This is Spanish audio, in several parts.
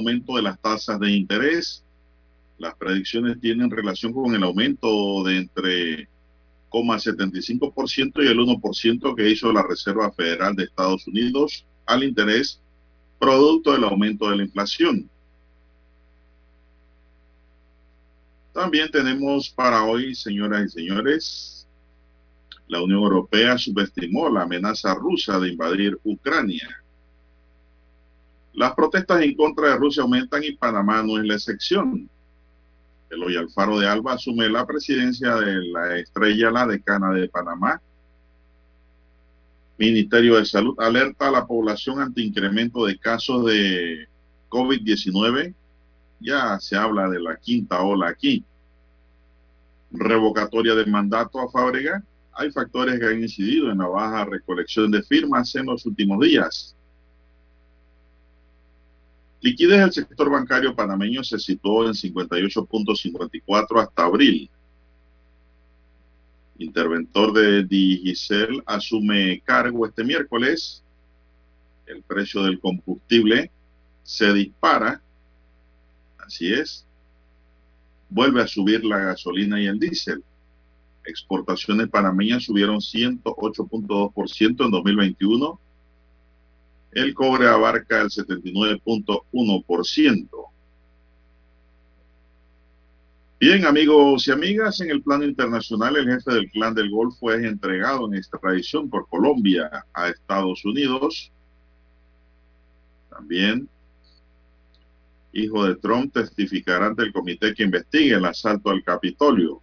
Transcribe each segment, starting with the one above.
Aumento de las tasas de interés. Las predicciones tienen relación con el aumento de entre 0,75% y el 1% que hizo la Reserva Federal de Estados Unidos al interés producto del aumento de la inflación. También tenemos para hoy, señoras y señores, la Unión Europea subestimó la amenaza rusa de invadir Ucrania. Las protestas en contra de Rusia aumentan y Panamá no es la excepción. Eloy Alfaro de Alba asume la presidencia de la estrella, la decana de Panamá. Ministerio de Salud alerta a la población ante incremento de casos de COVID-19. Ya se habla de la quinta ola aquí. Revocatoria del mandato a Fábrega. Hay factores que han incidido en la baja recolección de firmas en los últimos días. Liquidez del sector bancario panameño se situó en 58.54 hasta abril. Interventor de Digicel asume cargo este miércoles. El precio del combustible se dispara. Así es. Vuelve a subir la gasolina y el diésel. Exportaciones panameñas subieron 108.2% en 2021 el cobre abarca el 79.1%. Bien, amigos y amigas, en el plano internacional, el jefe del clan del Golfo es entregado en extradición por Colombia a Estados Unidos. También, hijo de Trump testificará ante el comité que investigue el asalto al Capitolio.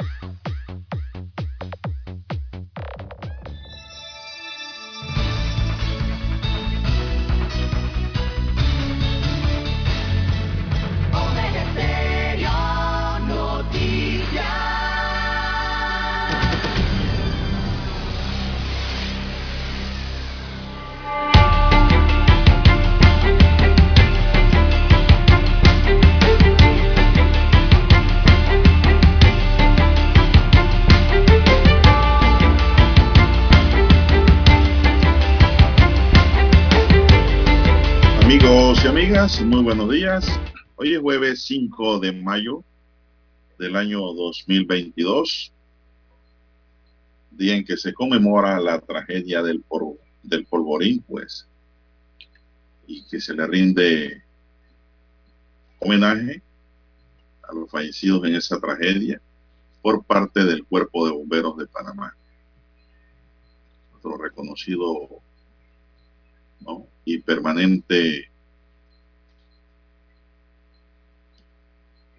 Muy buenos días. Hoy es jueves 5 de mayo del año 2022, día en que se conmemora la tragedia del, del polvorín, pues, y que se le rinde homenaje a los fallecidos en esa tragedia por parte del Cuerpo de Bomberos de Panamá. Nuestro reconocido ¿no? y permanente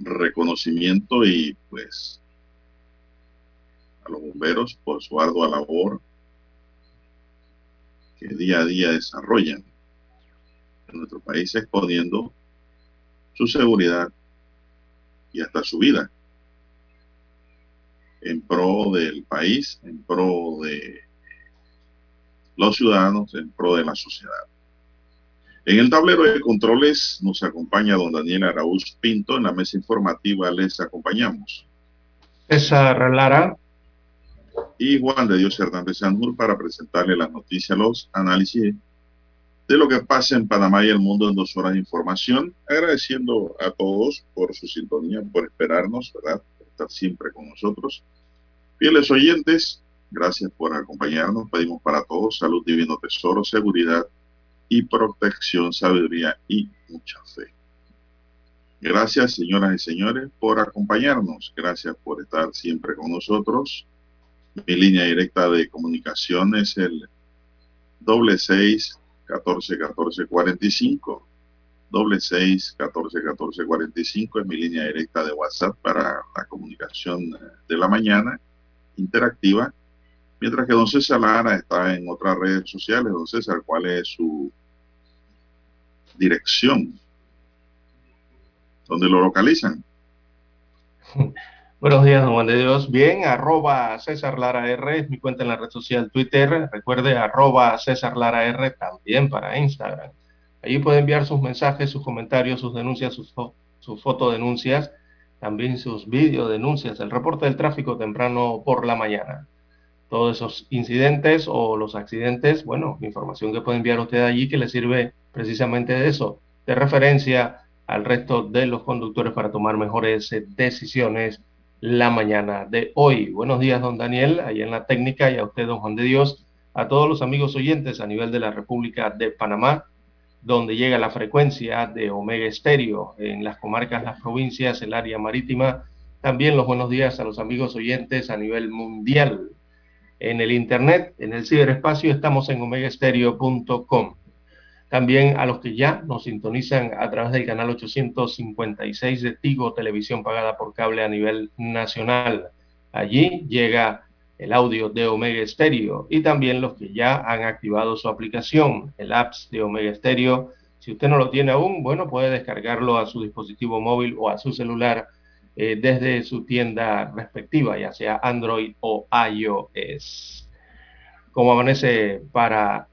reconocimiento y pues a los bomberos por su ardua labor que día a día desarrollan en nuestro país exponiendo su seguridad y hasta su vida en pro del país, en pro de los ciudadanos, en pro de la sociedad. En el tablero de controles nos acompaña don Daniel Araúz Pinto. En la mesa informativa les acompañamos. César Lara, y Juan de Dios Hernández Sanjur para presentarle las noticias, los análisis de lo que pasa en Panamá y el mundo en dos horas de información. Agradeciendo a todos por su sintonía, por esperarnos, ¿verdad? Por estar siempre con nosotros. Fieles oyentes, gracias por acompañarnos. Pedimos para todos salud, divino tesoro, seguridad y protección, sabiduría y mucha fe. Gracias, señoras y señores, por acompañarnos. Gracias por estar siempre con nosotros. Mi línea directa de comunicación es el doble seis catorce catorce cuarenta y cinco. Doble seis catorce catorce cuarenta y cinco es mi línea directa de WhatsApp para la comunicación de la mañana interactiva. Mientras que don César Lara está en otras redes sociales. Don César, ¿cuál es su dirección? ¿Dónde lo localizan? Buenos días, don Juan de Dios. Bien, arroba César Lara R es mi cuenta en la red social Twitter. Recuerde, arroba César Lara R también para Instagram. Allí puede enviar sus mensajes, sus comentarios, sus denuncias, sus, fo sus fotodenuncias, también sus videodenuncias, el reporte del tráfico temprano por la mañana. Todos esos incidentes o los accidentes, bueno, información que puede enviar usted allí que le sirve precisamente de eso, de referencia al resto de los conductores para tomar mejores decisiones la mañana de hoy. Buenos días, don Daniel, ahí en la técnica, y a usted, don Juan de Dios, a todos los amigos oyentes a nivel de la República de Panamá, donde llega la frecuencia de Omega Estéreo en las comarcas, las provincias, el área marítima. También los buenos días a los amigos oyentes a nivel mundial. En el Internet, en el ciberespacio, estamos en omegaestereo.com. También a los que ya nos sintonizan a través del canal 856 de Tigo, televisión pagada por cable a nivel nacional. Allí llega el audio de Omega Stereo y también los que ya han activado su aplicación, el apps de Omega Stereo. Si usted no lo tiene aún, bueno, puede descargarlo a su dispositivo móvil o a su celular eh, desde su tienda respectiva, ya sea Android o iOS. Como amanece para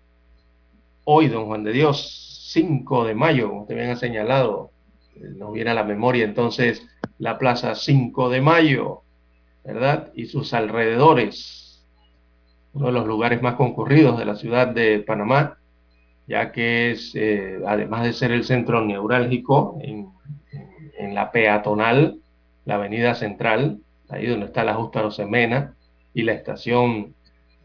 hoy, don Juan de Dios, 5 de mayo, como usted bien ha señalado, eh, nos viene a la memoria entonces la plaza 5 de mayo, ¿verdad? Y sus alrededores, uno de los lugares más concurridos de la ciudad de Panamá, ya que es, eh, además de ser el centro neurálgico en, en, la peatonal, la avenida central, ahí donde está la Justa Rosemena, y la estación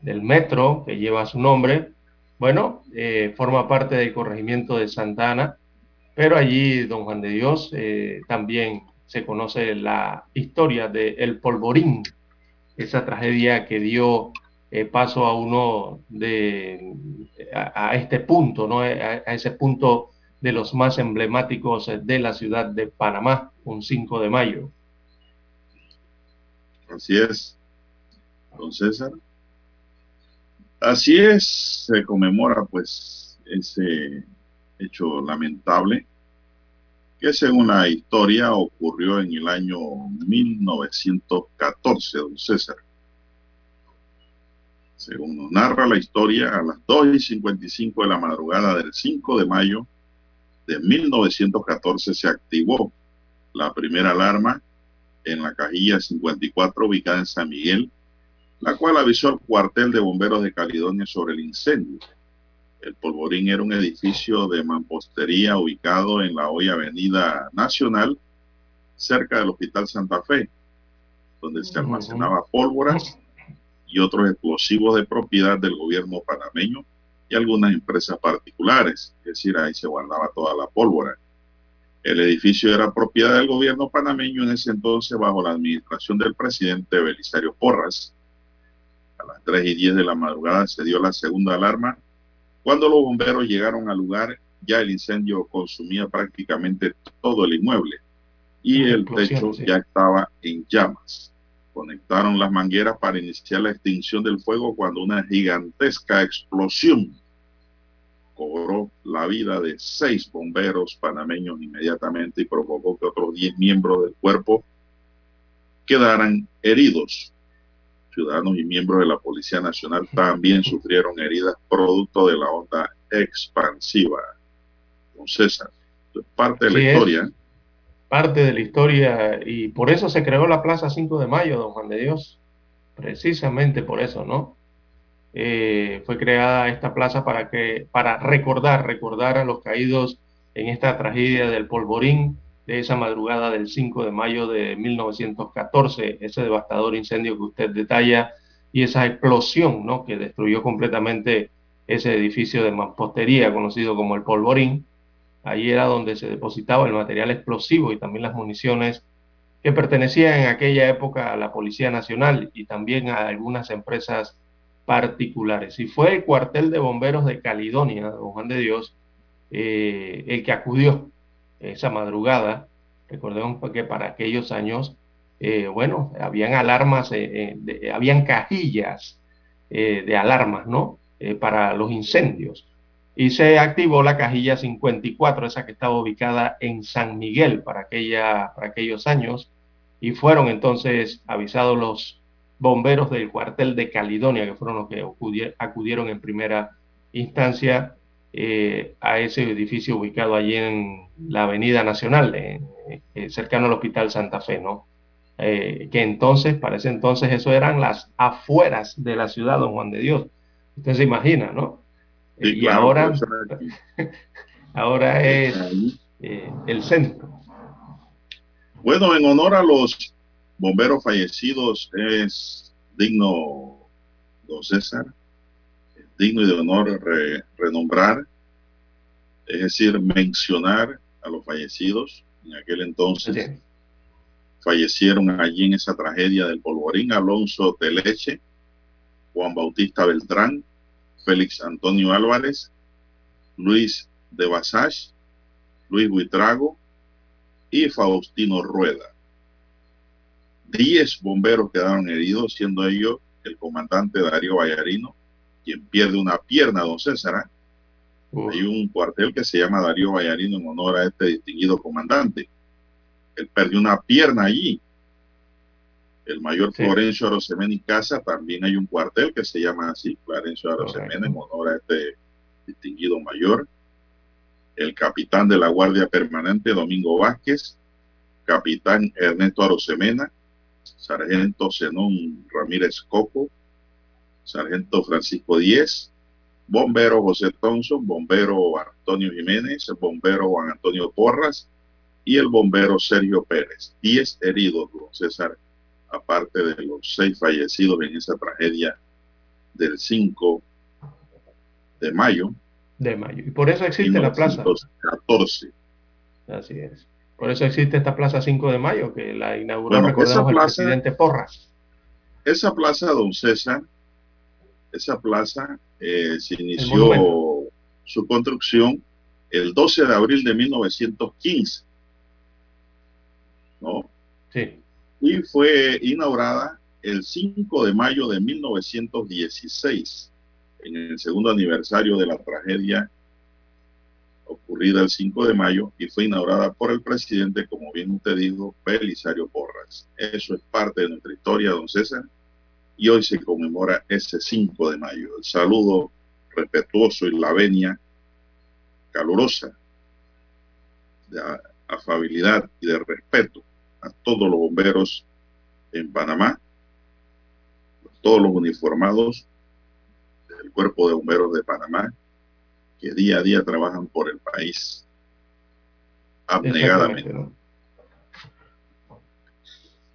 del metro que lleva su nombre, bueno, eh, forma parte del corregimiento de Santa Ana, pero allí, don Juan de Dios, eh, también se conoce la historia de El Polvorín, esa tragedia que dio eh, paso a uno de, a, a este punto, ¿no? A, a, ese punto de los más emblemáticos de la ciudad de Panamá, un 5 de mayo. Así es, don César. Así es, se conmemora pues ese hecho lamentable que según la historia ocurrió en el año 1914, don César. Según nos narra la historia, a las 2 y 55 de la madrugada del 5 de mayo de 1914 se activó la primera alarma en la cajilla 54 ubicada en San Miguel, la cual avisó al cuartel de bomberos de Caledonia sobre el incendio. El polvorín era un edificio de mampostería ubicado en la hoy Avenida Nacional, cerca del Hospital Santa Fe, donde se almacenaba pólvoras y otros explosivos de propiedad del gobierno panameño y algunas empresas particulares, es decir, ahí se guardaba toda la pólvora. El edificio era propiedad del gobierno panameño en ese entonces bajo la administración del presidente Belisario Porras. A las 3 y 10 de la madrugada se dio la segunda alarma. Cuando los bomberos llegaron al lugar, ya el incendio consumía prácticamente todo el inmueble y el techo ya estaba en llamas. Conectaron las mangueras para iniciar la extinción del fuego cuando una gigantesca explosión cobró la vida de seis bomberos panameños inmediatamente y provocó que otros diez miembros del cuerpo quedaran heridos. Ciudadanos y miembros de la Policía Nacional también sufrieron heridas producto de la onda expansiva. Don César, es parte de la sí historia. Es parte de la historia y por eso se creó la Plaza 5 de Mayo, don Juan de Dios. precisamente por eso, ¿no? Eh, fue creada esta plaza para que para recordar, recordar a los caídos en esta tragedia del polvorín de esa madrugada del 5 de mayo de 1914, ese devastador incendio que usted detalla y esa explosión ¿no? que destruyó completamente ese edificio de mampostería conocido como el polvorín. Allí era donde se depositaba el material explosivo y también las municiones que pertenecían en aquella época a la Policía Nacional y también a algunas empresas particulares. Y fue el cuartel de bomberos de Caledonia, don Juan de Dios, eh, el que acudió esa madrugada. Recordemos que para aquellos años, eh, bueno, habían alarmas, eh, habían cajillas de alarmas, ¿no? para los incendios. Y se activó la cajilla 54, esa que estaba ubicada en San Miguel para, aquella, para aquellos años. Y fueron entonces avisados los bomberos del cuartel de Caledonia, que fueron los que acudieron en primera instancia eh, a ese edificio ubicado allí en la Avenida Nacional, cercano al Hospital Santa Fe, ¿no? Eh, que entonces, para ese entonces, eso eran las afueras de la ciudad, don Juan de Dios. Usted se imagina, ¿no? y ahora, ahora es eh, el centro. Bueno, en honor a los bomberos fallecidos es digno, don César, digno y de honor renombrar, es decir, mencionar a los fallecidos. En aquel entonces fallecieron allí en esa tragedia del polvorín Alonso Teleche, Juan Bautista Beltrán, Félix Antonio Álvarez, Luis de Basage, Luis Buitrago y Faustino Rueda. Diez bomberos quedaron heridos, siendo ellos el comandante Darío Vallarino, quien pierde una pierna, don César. ¿ah? Hay un cuartel que se llama Darío Vallarino en honor a este distinguido comandante. Él perdió una pierna allí. El mayor Florencio Arosemena y Casa, también hay un cuartel que se llama así, Florencio Arosemena, en honor a este distinguido mayor. El capitán de la Guardia Permanente, Domingo Vázquez. Capitán Ernesto Arosemena. Sargento Zenón Ramírez Coco sargento Francisco Díez, bombero José Thompson, bombero Antonio Jiménez, el bombero Juan Antonio Porras y el bombero Sergio Pérez. Diez heridos, don César, aparte de los seis fallecidos en esa tragedia del 5 de mayo. De mayo. Y por eso existe la plaza. 14. Así es. Por eso existe esta plaza 5 de mayo, que la inauguró, el presidente Porras. Esa plaza, don César, esa plaza eh, se inició su construcción el 12 de abril de 1915. ¿no? Sí. Y fue inaugurada el 5 de mayo de 1916, en el segundo aniversario de la tragedia ocurrida el 5 de mayo y fue inaugurada por el presidente, como bien usted dijo, Belisario Porras. Eso es parte de nuestra historia, don César y hoy se conmemora ese 5 de mayo. El saludo respetuoso y la venia calurosa de afabilidad y de respeto a todos los bomberos en Panamá, todos los uniformados del Cuerpo de Bomberos de Panamá, que día a día trabajan por el país abnegadamente.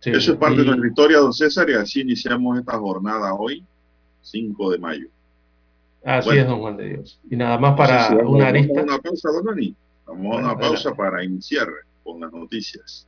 Eso es parte de nuestra historia, don César, y así iniciamos esta jornada hoy, 5 de mayo. Así es, don Juan de Dios. Y nada más para una arista. Vamos a una pausa, don Dani. Vamos a una pausa para iniciar con las noticias.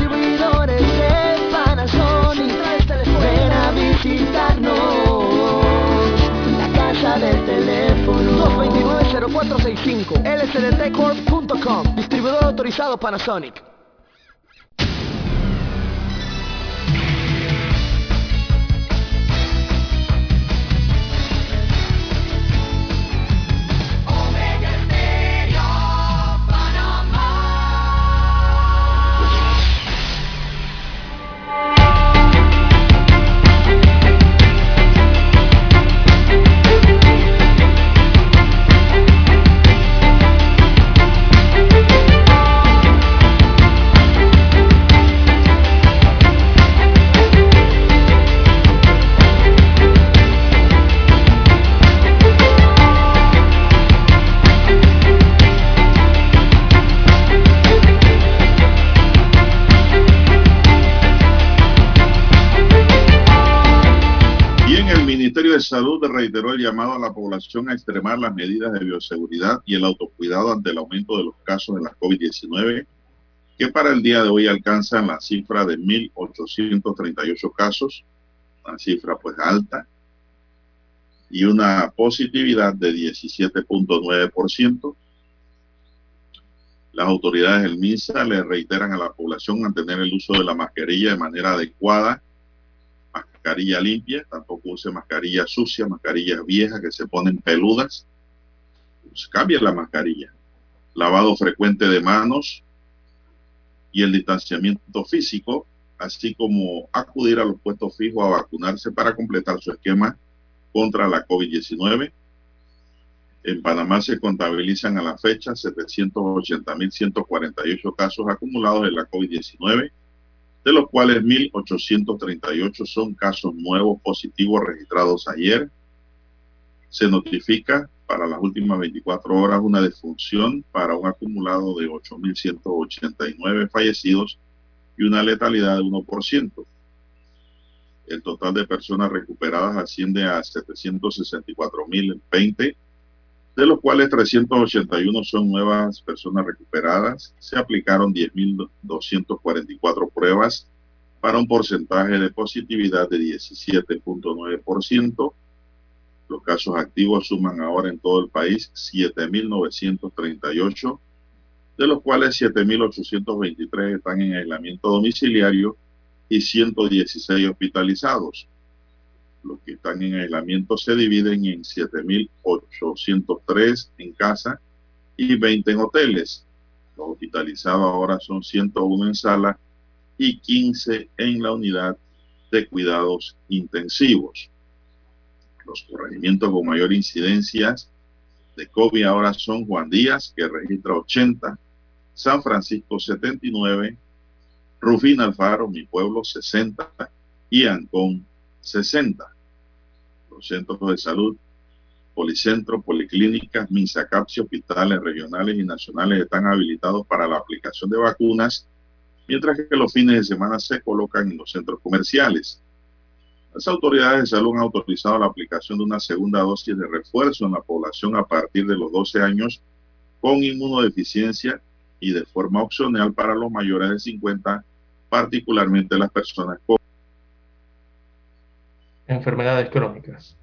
229-0465 lsdtcorp.com Distribuidor autorizado Panasonic. Salud reiteró el llamado a la población a extremar las medidas de bioseguridad y el autocuidado ante el aumento de los casos de la COVID-19, que para el día de hoy alcanzan la cifra de 1.838 casos, una cifra pues alta, y una positividad de 17.9%. Las autoridades del MINSA le reiteran a la población mantener el uso de la mascarilla de manera adecuada mascarilla limpia, tampoco use mascarilla sucia, mascarillas viejas que se ponen peludas. Pues cambie la mascarilla. Lavado frecuente de manos y el distanciamiento físico, así como acudir a los puestos fijos a vacunarse para completar su esquema contra la COVID-19. En Panamá se contabilizan a la fecha 780.148 casos acumulados de la COVID-19 de los cuales 1.838 son casos nuevos positivos registrados ayer. Se notifica para las últimas 24 horas una defunción para un acumulado de 8.189 fallecidos y una letalidad de 1%. El total de personas recuperadas asciende a 764.020, de los cuales 381 son nuevas personas recuperadas. Se aplicaron 10.244 pruebas para un porcentaje de positividad de 17.9%. Los casos activos suman ahora en todo el país 7.938, de los cuales 7.823 están en aislamiento domiciliario y 116 hospitalizados. Los que están en aislamiento se dividen en 7.803 en casa y 20 en hoteles. Los hospitalizados ahora son 101 en sala y 15 en la unidad de cuidados intensivos. Los corregimientos con mayor incidencia de COVID ahora son Juan Díaz, que registra 80, San Francisco 79, Rufín Alfaro, mi pueblo 60 y Ancón 60. Los centros de salud, Policentro, Policlínicas, Minsacapsi, hospitales regionales y nacionales están habilitados para la aplicación de vacunas, mientras que los fines de semana se colocan en los centros comerciales. Las autoridades de salud han autorizado la aplicación de una segunda dosis de refuerzo en la población a partir de los 12 años con inmunodeficiencia y de forma opcional para los mayores de 50, particularmente las personas con enfermedades crónicas.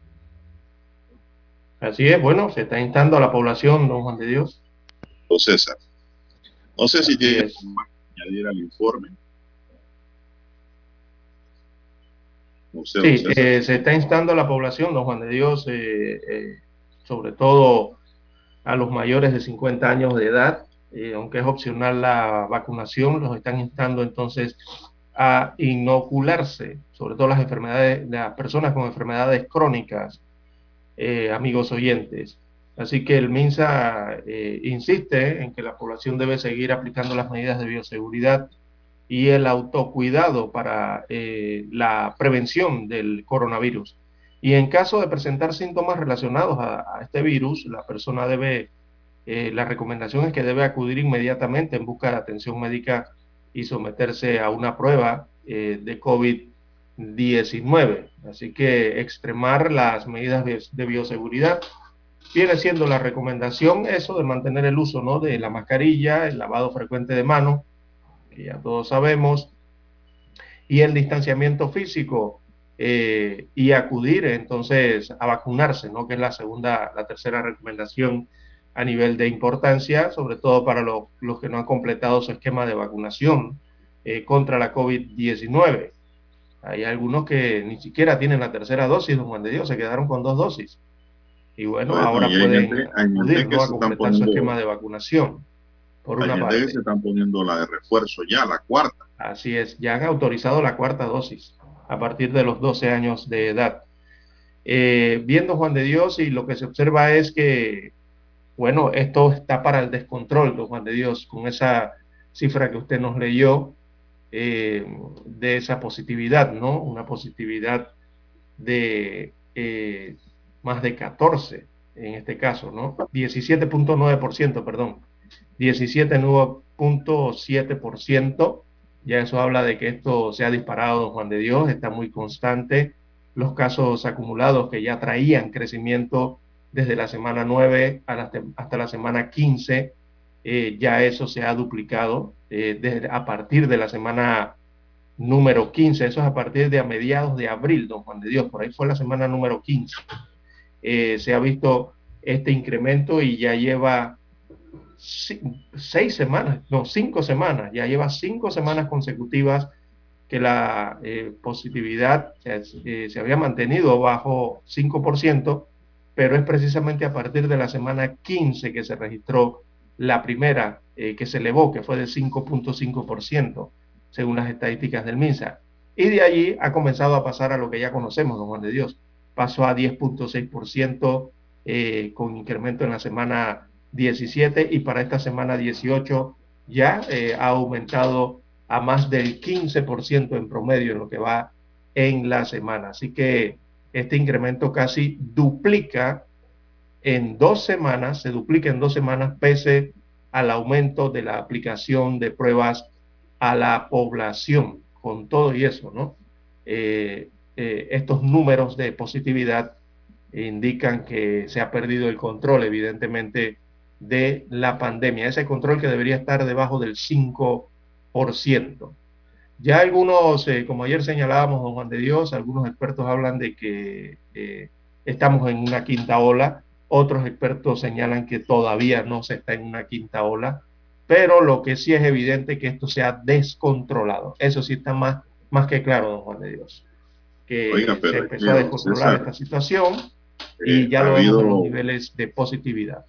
Así es, bueno, se está instando a la población, don Juan de Dios. Don César. No sé si Así tiene más que añadir al informe. No sé, don Sí, eh, se está instando a la población, don Juan de Dios, eh, eh, sobre todo a los mayores de 50 años de edad, aunque es opcional la vacunación, los están instando entonces a inocularse, sobre todo las enfermedades, las personas con enfermedades crónicas, eh, amigos oyentes. Así que el MINSA eh, insiste en que la población debe seguir aplicando las medidas de bioseguridad y el autocuidado para eh, la prevención del coronavirus. Y en caso de presentar síntomas relacionados a, este virus, la persona debe, la recomendación es que debe acudir inmediatamente en busca de atención médica y someterse a una prueba de COVID-19. Así que extremar las medidas de bioseguridad viene siendo la recomendación eso de mantener el uso ¿no? de la mascarilla, el lavado frecuente de manos, que ya todos sabemos, y el distanciamiento físico eh, y acudir entonces a vacunarse, ¿no? que es la segunda, la tercera recomendación a nivel de importancia, sobre todo para los que no han completado su esquema de vacunación eh, contra la COVID-19. Hay algunos que ni siquiera tienen la tercera dosis, don Juan de Dios, se quedaron con dos dosis. Y bueno, ahora pueden acudir a completar su esquema de vacunación. Por una parte. se están poniendo la de refuerzo ya, la cuarta. Así es, ya han autorizado la cuarta dosis a partir de los 12 años de edad. Eh, viendo Juan de Dios y lo que se observa es que, bueno, esto está para el descontrol, don Juan de Dios, con esa cifra que usted nos leyó eh, de esa positividad, ¿no? Una positividad de eh, más de 14 en este caso, ¿no? 17.9%, perdón. 17.7%. Ya eso habla de que esto se ha disparado, Juan de Dios, está muy constante. Los casos acumulados que ya traían crecimiento desde la semana 9 hasta la semana 15, eh, ya eso se ha duplicado eh, desde, a partir de la semana número 15. Eso es a partir de a mediados de abril, don Juan de Dios. Por ahí fue la semana número 15. Eh, se ha visto este incremento y ya lleva seis semanas, no, cinco semanas, ya lleva cinco semanas consecutivas que la eh, positividad eh, se había mantenido bajo 5%, pero es precisamente a partir de la semana 15 que se registró la primera que se elevó, que fue de 5.5%, según las estadísticas del MINSA. Y de allí ha comenzado a pasar a lo que ya conocemos, don Juan de Dios, pasó a 10.6% eh, con incremento en la semana 17 y para esta semana 18 ya eh, ha aumentado a más del 15% en promedio en lo que va en la semana. Así que este incremento casi duplica en dos semanas, se duplica en dos semanas pese al aumento de la aplicación de pruebas a la población, con todo y eso, ¿no? Eh, eh, estos números de positividad indican que se ha perdido el control, evidentemente, de la pandemia. Ese control que debería estar debajo del 5%. Ya algunos, eh, como ayer señalábamos, don Juan de Dios, algunos expertos hablan de que eh, estamos en una quinta ola, otros expertos señalan que todavía no se está en una quinta ola, pero lo que sí es evidente es que esto se ha descontrolado. Eso sí está más, más que claro, don Juan de Dios que se empezó a descontrolar esta situación y eh, ya lo vemos en los niveles de positividad.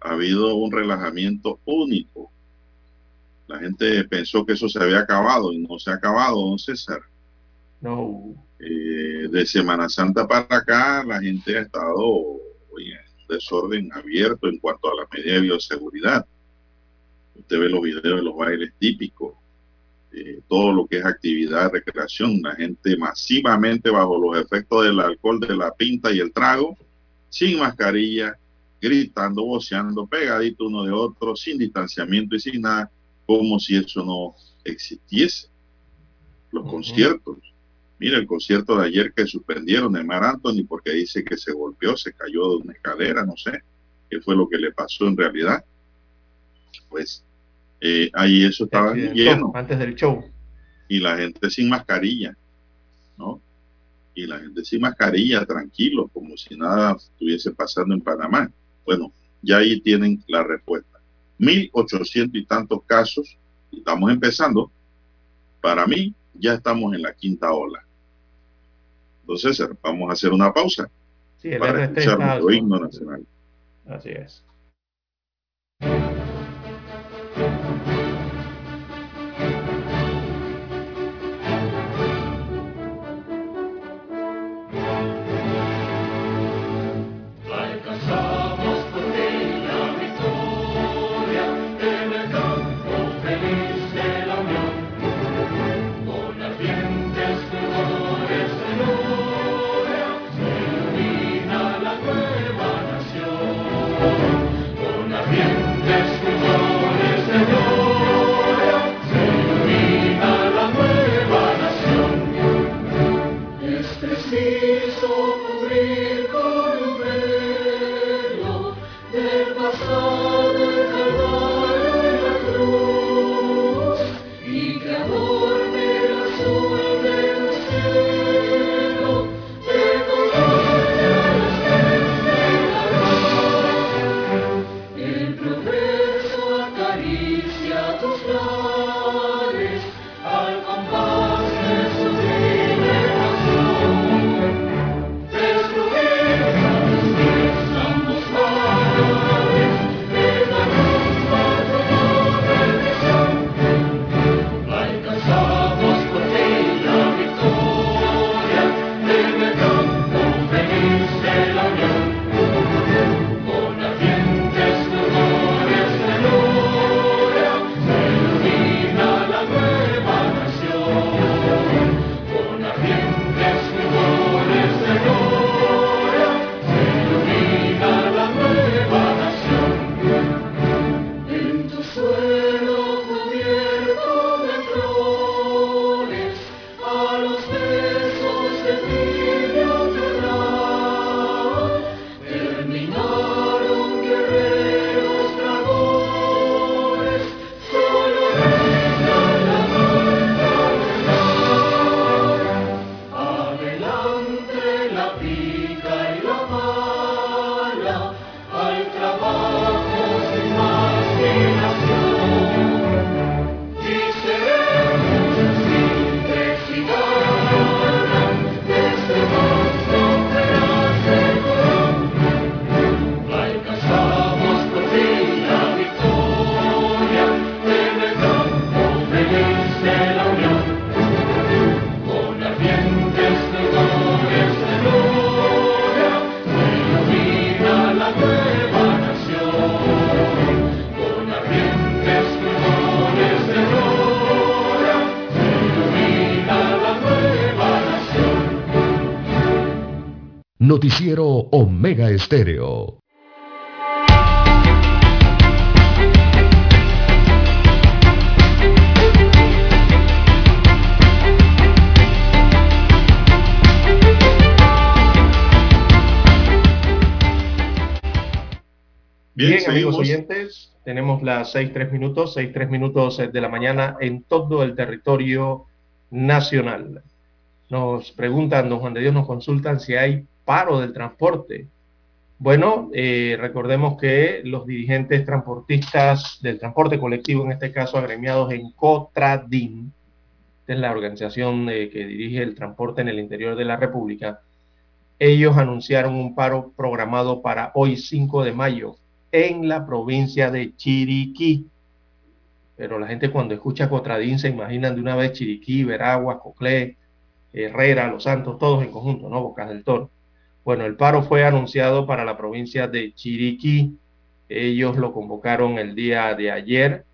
Ha habido un relajamiento único. La gente pensó que eso se había acabado y no se ha acabado, don César. No. Eh, de Semana Santa para acá, la gente ha estado en desorden abierto en cuanto a la medida de bioseguridad. Usted ve los videos de los bailes típicos eh, todo lo que es actividad, recreación, la gente masivamente bajo los efectos del alcohol, de la pinta y el trago, sin mascarilla, gritando, voceando, pegadito uno de otro, sin distanciamiento y sin nada, como si eso no existiese. Los conciertos. Mira el concierto de ayer que suspendieron de Mar Anthony porque dice que se golpeó, se cayó de una escalera, no sé qué fue lo que le pasó en realidad. Pues eh, ahí eso estaba lleno. Antes del show. Y la gente sin mascarilla, ¿no? Y la gente sin mascarilla, tranquilo, como si nada estuviese pasando en Panamá. Bueno, ya ahí tienen la respuesta. Mil ochocientos y tantos casos, estamos empezando. Para mí, ya estamos en la quinta ola. Entonces, vamos a hacer una pausa sí, para escuchar nuestro himno nacional. Así es. Noticiero Omega Estéreo. Bien, amigos oyentes, tenemos las seis tres minutos, seis tres minutos de la mañana en todo el territorio nacional. Nos preguntan, don Juan de Dios, nos consultan si hay paro del transporte. Bueno, eh, recordemos que los dirigentes transportistas del transporte colectivo, en este caso agremiados en COTRADIN, que es la organización eh, que dirige el transporte en el interior de la República, ellos anunciaron un paro programado para hoy 5 de mayo en la provincia de Chiriquí. Pero la gente cuando escucha Cotradín se imaginan de una vez Chiriquí, Veragua, Coclé, Herrera, Los Santos, todos en conjunto, ¿no? Bocas del Toro. Bueno, el paro fue anunciado para la provincia de Chiriquí. Ellos lo convocaron el día de ayer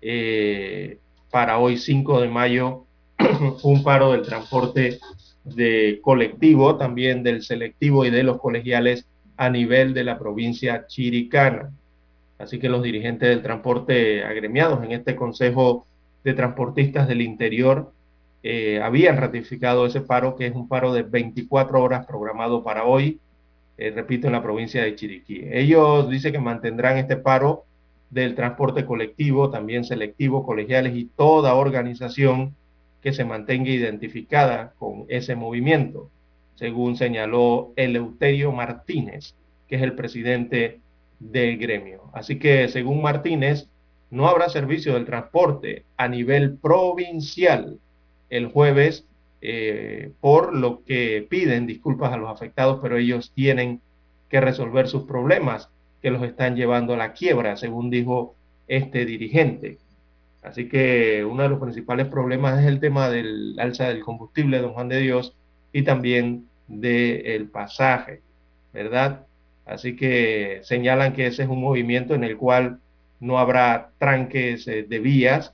eh, para hoy 5 de mayo, un paro del transporte de colectivo, también del selectivo y de los colegiales a nivel de la provincia chiricana. Así que los dirigentes del transporte agremiados en este Consejo de Transportistas del Interior eh, habían ratificado ese paro, que es un paro de 24 horas programado para hoy, eh, repito, en la provincia de Chiriquí. Ellos dicen que mantendrán este paro del transporte colectivo, también selectivo, colegiales y toda organización que se mantenga identificada con ese movimiento según señaló Eleuterio Martínez, que es el presidente del gremio. Así que, según Martínez, no habrá servicio del transporte a nivel provincial el jueves, eh, por lo que piden disculpas a los afectados, pero ellos tienen que resolver sus problemas que los están llevando a la quiebra, según dijo este dirigente. Así que uno de los principales problemas es el tema del alza del combustible, don Juan de Dios, y también del pasaje, ¿verdad? Así que señalan que ese es un movimiento en el cual no habrá tranques eh, de vías,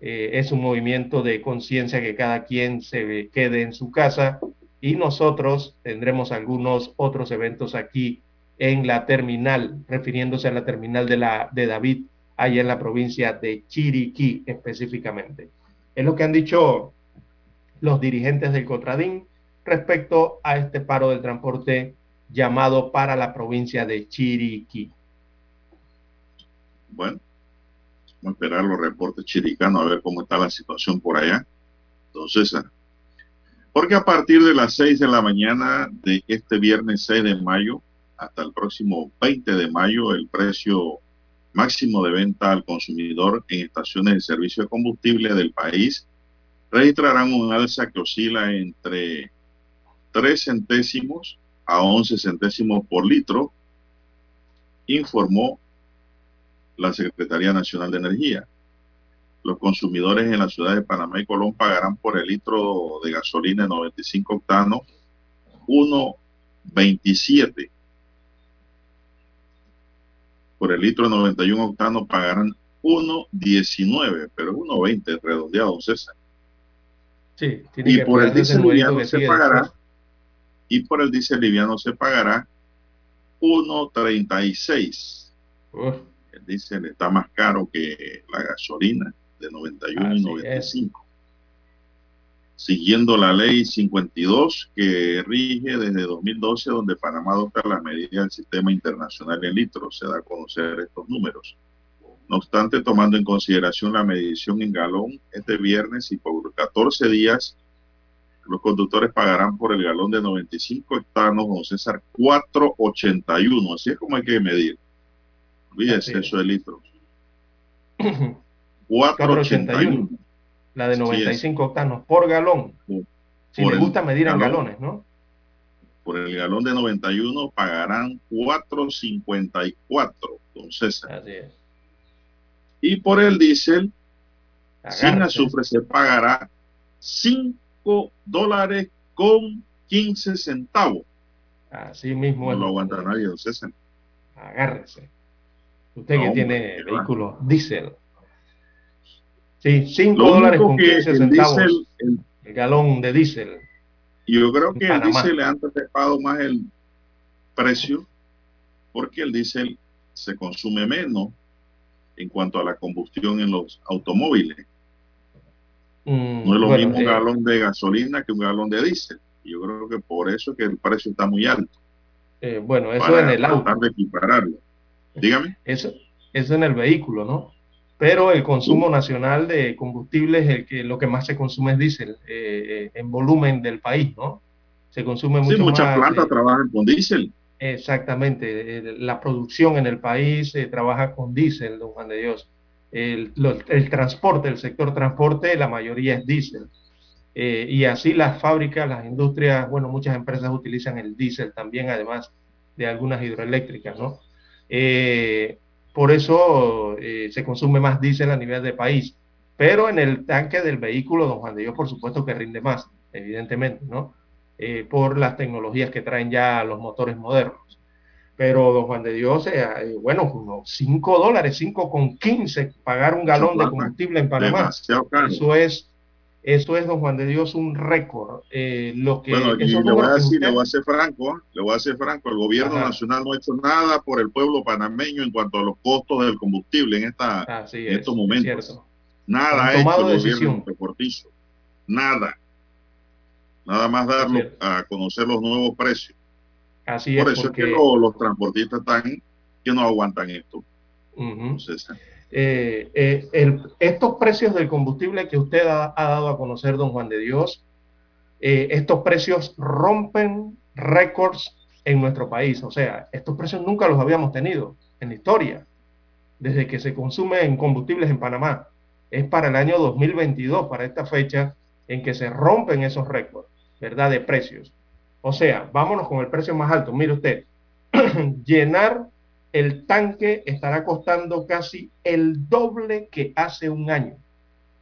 eh, es un movimiento de conciencia que cada quien se quede en su casa y nosotros tendremos algunos otros eventos aquí en la terminal, refiriéndose a la terminal de, de David, allá en la provincia de Chiriquí específicamente. Es lo que han dicho los dirigentes del Cotradín respecto a este paro del transporte llamado para la provincia de Chiriquí. Bueno, vamos a esperar los reportes chiricanos a ver cómo está la situación por allá. Entonces, porque a partir de las 6 de la mañana de este viernes 6 de mayo hasta el próximo 20 de mayo, el precio máximo de venta al consumidor en estaciones de servicio de combustible del país registrarán un alza que oscila entre 3 centésimos a 11 centésimos por litro, informó la Secretaría Nacional de Energía. Los consumidores en la ciudad de Panamá y Colón pagarán por el litro de gasolina de 95 octanos 1.27. Por el litro de 91 octanos pagarán 1.19, pero 1.20 redondeado, César. Sí, y por el diésel se pagará y por el diésel liviano se pagará 1.36. El diésel está más caro que la gasolina de 91 y 95. Siguiendo la ley 52 que rige desde 2012, donde Panamá adopta la medida del sistema internacional en litros, se da a conocer estos números. No obstante, tomando en consideración la medición en galón este viernes y por 14 días los conductores pagarán por el galón de 95 octanos, don César, 4.81. Así es como hay que medir. Olvídese eso de litros. 4.81. La de 95 octanos por galón. si le gusta medir en galones, ¿no? Por el galón de 91 pagarán 4.54, don César. Así es. Y por el diésel, sin azufre se pagará 5 dólares con 15 centavos. Así mismo. No lo aguanta nadie, don César. Agárrese. Usted que tiene vehículo diésel. Sí, 5 dólares con 15 centavos. el, galón de diésel. Yo creo que el diésel le han trepado más el, precio porque el diésel se consume menos en cuanto a la combustión en los automóviles. Mm, no es lo mismo un eh, galón de gasolina que un galón de diésel. Yo creo que por eso es que el precio está muy alto. Eh, bueno, eso en el auto. de equipararlo. Dígame. Eso, eso en el vehículo, ¿no? Pero el consumo nacional de combustible es el que lo que más se consume es diésel eh, en volumen del país, ¿no? Se consume mucho sí, muchas plantas trabajan con diésel. Exactamente, la producción en el país trabaja con diésel, don Juan de Dios. El, el, transporte, el sector transporte, la mayoría es diésel. Eh, y así las fábricas, las industrias, bueno, muchas empresas utilizan el diésel también, además de algunas hidroeléctricas, ¿no? Eh, por eso eh, se consume más diésel a nivel de país. Pero en el tanque del vehículo, don Juan de Dios, por supuesto que rinde más, evidentemente, ¿no? Eh, por las tecnologías que traen ya los motores modernos. Pero, don Juan de Dios, eh, eh, bueno, unos 5 dólares, 5 con 15, pagar un galón de combustible en Panamá. Eso es, eso es, don Juan de Dios, un récord. lo que, bueno, y le voy a decir, le voy a ser franco, le voy a ser franco, el gobierno nacional no ha hecho nada por el pueblo panameño en cuanto a los costos del combustible en, esta, estos momentos. Nada ha hecho el gobierno Nada nada más darlo a conocer los nuevos precios. Así Por eso es que los, transportistas están que no aguantan esto. Eh, eh, estos precios del combustible que usted ha, dado a conocer, don Juan de Dios, eh, estos precios rompen récords en nuestro país. O sea, estos precios nunca los habíamos tenido en la historia, desde que se consume en combustibles en Panamá. Es para el año 2022, para esta fecha, en que se rompen esos récords. ¿verdad? De precios. O sea, vámonos con el precio más alto. Mire usted, llenar el tanque estará costando casi el doble que hace un año.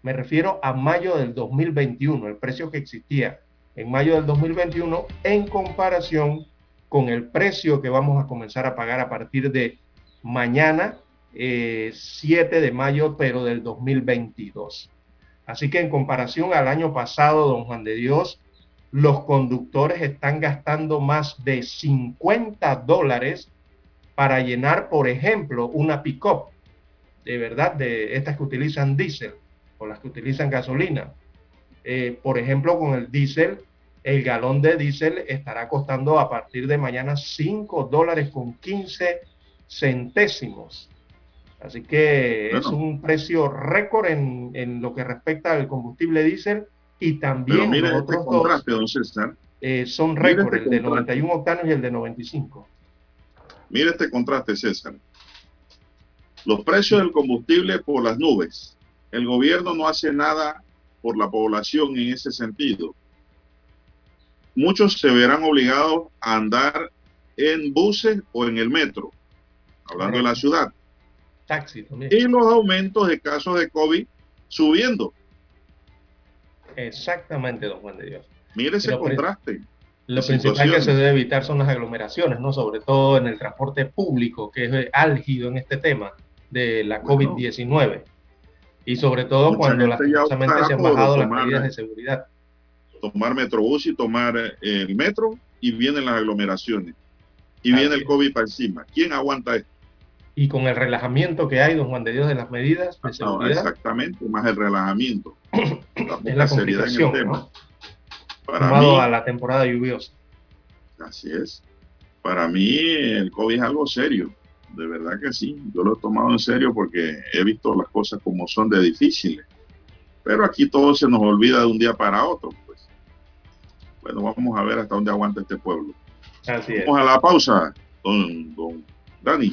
Me refiero a mayo del 2021, el precio que existía en mayo del 2021 en comparación con el precio que vamos a comenzar a pagar a partir de mañana, 7 eh, de mayo, pero del 2022. Así que en comparación al año pasado, don Juan de Dios, los conductores están gastando más de 50 dólares para llenar, por ejemplo, una pick-up, de verdad, de estas que utilizan diésel o las que utilizan gasolina. Eh, por ejemplo, con el diésel, el galón de diésel estará costando a partir de mañana 5 dólares con 15 centésimos. Así que es un precio récord en, en, lo que respecta al combustible diésel y también los este otros dos eh, son récord, este el de 91 octanos y el de 95. Mira este contraste, César. Los precios del combustible por las nubes. El gobierno no hace nada por la población en ese sentido. Muchos se verán obligados a andar en buses o en el metro, hablando de la ciudad. Taxi también. Y los aumentos de casos de COVID subiendo. Exactamente, don Juan de Dios. Mire ese contraste. Lo principal que se debe evitar son las aglomeraciones, ¿no? Sobre todo en el transporte público, que es álgido en este tema de la COVID-19. Y sobre todo cuando lastimosamente se han bajado las medidas de seguridad. Tomar metrobús y tomar eh, el metro y vienen las aglomeraciones. Y viene el COVID para encima. ¿Quién aguanta esto? y con el relajamiento que hay, don Juan de Dios, de las medidas de seguridad. exactamente, más el relajamiento. es la complicación, tema. Para mí, a la temporada lluviosa. Así es. Para mí el COVID es algo serio, de verdad que sí. Yo lo he tomado en serio porque he visto las cosas como son de difíciles. Pero aquí todo se nos olvida de un día para otro. Pues. Bueno, vamos a ver hasta dónde aguanta este pueblo. Así vamos a la pausa, don, don Dani.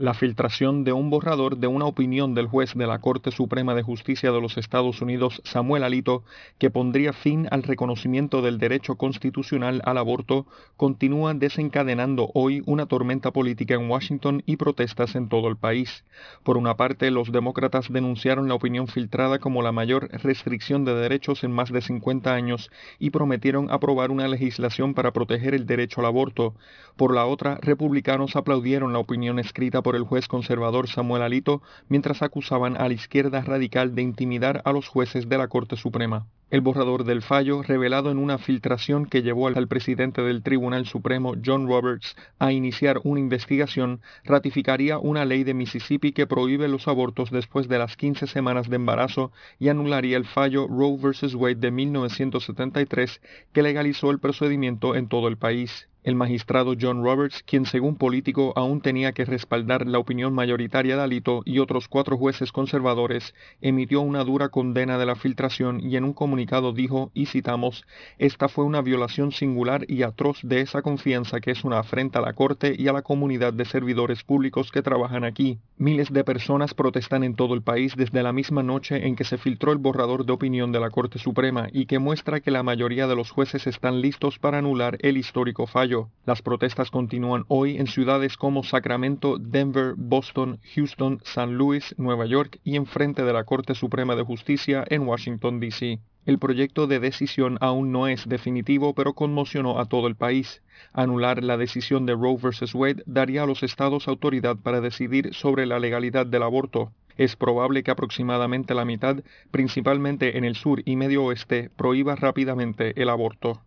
La filtración de un borrador de una opinión del juez de la Corte Suprema de Justicia de los Estados Unidos, Samuel Alito, que pondría fin al reconocimiento del derecho constitucional al aborto, continúa desencadenando hoy una tormenta política en Washington y protestas en todo el país. Por una parte, los demócratas denunciaron la opinión filtrada como la mayor restricción de derechos en más de 50 años y prometieron aprobar una legislación para proteger el derecho al aborto. Por la otra, republicanos aplaudieron la opinión escrita por el juez conservador Samuel Alito mientras acusaban a la izquierda radical de intimidar a los jueces de la Corte Suprema. El borrador del fallo, revelado en una filtración que llevó al presidente del Tribunal Supremo, John Roberts, a iniciar una investigación, ratificaría una ley de Mississippi que prohíbe los abortos después de las 15 semanas de embarazo y anularía el fallo Roe vs. Wade de 1973 que legalizó el procedimiento en todo el país. El magistrado John Roberts, quien según político aún tenía que respaldar la opinión mayoritaria de Alito y otros cuatro jueces conservadores, emitió una dura condena de la filtración y en un comunicado dijo, y citamos, Esta fue una violación singular y atroz de esa confianza que es una afrenta a la Corte y a la comunidad de servidores públicos que trabajan aquí. Miles de personas protestan en todo el país desde la misma noche en que se filtró el borrador de opinión de la Corte Suprema y que muestra que la mayoría de los jueces están listos para anular el histórico fallo las protestas continúan hoy en ciudades como Sacramento, Denver, Boston, Houston, San Luis, Nueva York y enfrente de la Corte Suprema de Justicia en Washington, D.C. El proyecto de decisión aún no es definitivo, pero conmocionó a todo el país. Anular la decisión de Roe vs. Wade daría a los estados autoridad para decidir sobre la legalidad del aborto. Es probable que aproximadamente la mitad, principalmente en el sur y medio oeste, prohíba rápidamente el aborto.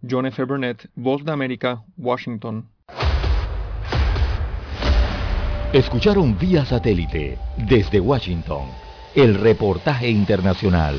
John F. Burnett, Voz de América, Washington. Escucharon vía satélite desde Washington el reportaje internacional.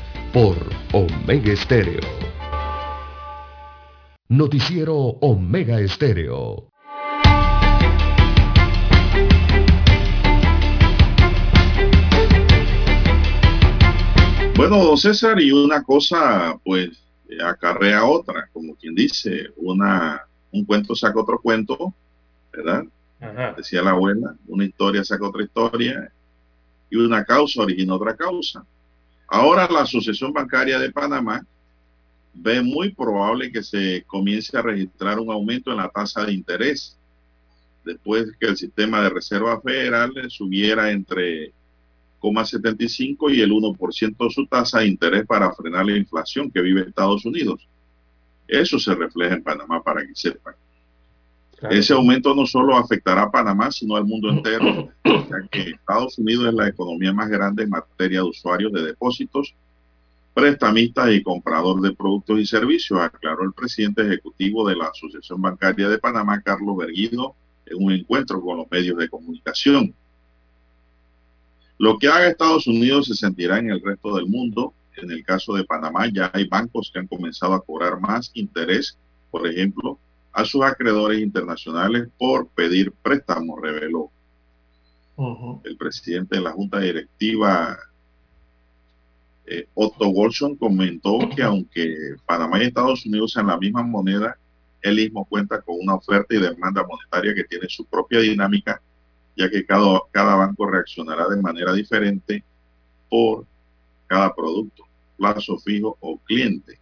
por Omega Estéreo. Noticiero Omega Estéreo. Bueno, don César, y una cosa, pues, acarrea otra, como quien dice, una, un cuento saca otro cuento, ¿verdad? Decía la abuela, una historia saca otra historia, y una causa origina otra causa. Ahora la Asociación Bancaria de Panamá ve muy probable que se comience a registrar un aumento en la tasa de interés después que el sistema de reserva federal subiera entre 0,75 y el 1% de su tasa de interés para frenar la inflación que vive Estados Unidos. Eso se refleja en Panamá para que sepan. Ese aumento no solo afectará a Panamá, sino al mundo entero, ya que Estados Unidos es la economía más grande en materia de usuarios de depósitos, prestamistas y comprador de productos y servicios, aclaró el presidente ejecutivo de la Asociación Bancaria de Panamá, Carlos Berguido, en un encuentro con los medios de comunicación. Lo que haga Estados Unidos se sentirá en el resto del mundo. En el caso de Panamá ya hay bancos que han comenzado a cobrar más interés, por ejemplo, a sus acreedores internacionales por pedir préstamos, reveló. El presidente de la Junta Directiva, eh, Otto Wolson, comentó que aunque Panamá y Estados Unidos sean la misma moneda, él mismo cuenta con una oferta y demanda monetaria que tiene su propia dinámica ya que cada, cada banco reaccionará de manera diferente por cada producto, plazo fijo o cliente.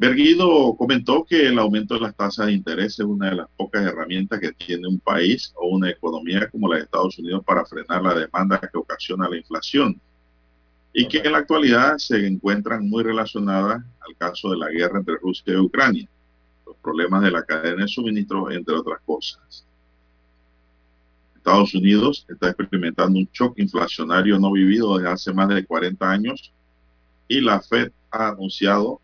Berguido comentó que el aumento de las tasas de interés es una de las pocas herramientas que tiene un país o una economía como la de Estados Unidos para frenar la demanda que ocasiona la inflación y que en la actualidad se encuentran muy relacionadas al caso de la guerra entre Rusia y Ucrania, los problemas de la cadena de suministro, entre otras cosas. Estados Unidos está experimentando un choque inflacionario no vivido desde hace más de 40 años y la Fed ha anunciado